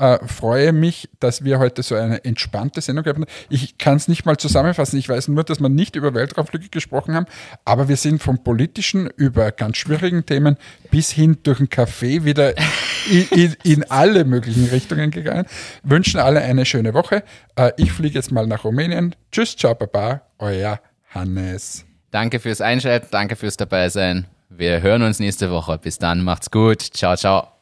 Äh, freue mich, dass wir heute so eine entspannte Sendung haben. Ich kann es nicht mal zusammenfassen. Ich weiß nur, dass wir nicht über Weltraumflüge gesprochen haben, aber wir sind vom Politischen über ganz schwierigen Themen bis hin durch den Kaffee wieder in, in, in alle möglichen Richtungen gegangen. Wünschen alle eine schöne Woche. Äh, ich fliege jetzt mal nach Rumänien. Tschüss, ciao, baba, euer Hannes. Danke fürs Einschalten, danke fürs Dabeisein. Wir hören uns nächste Woche. Bis dann, macht's gut. Ciao, ciao.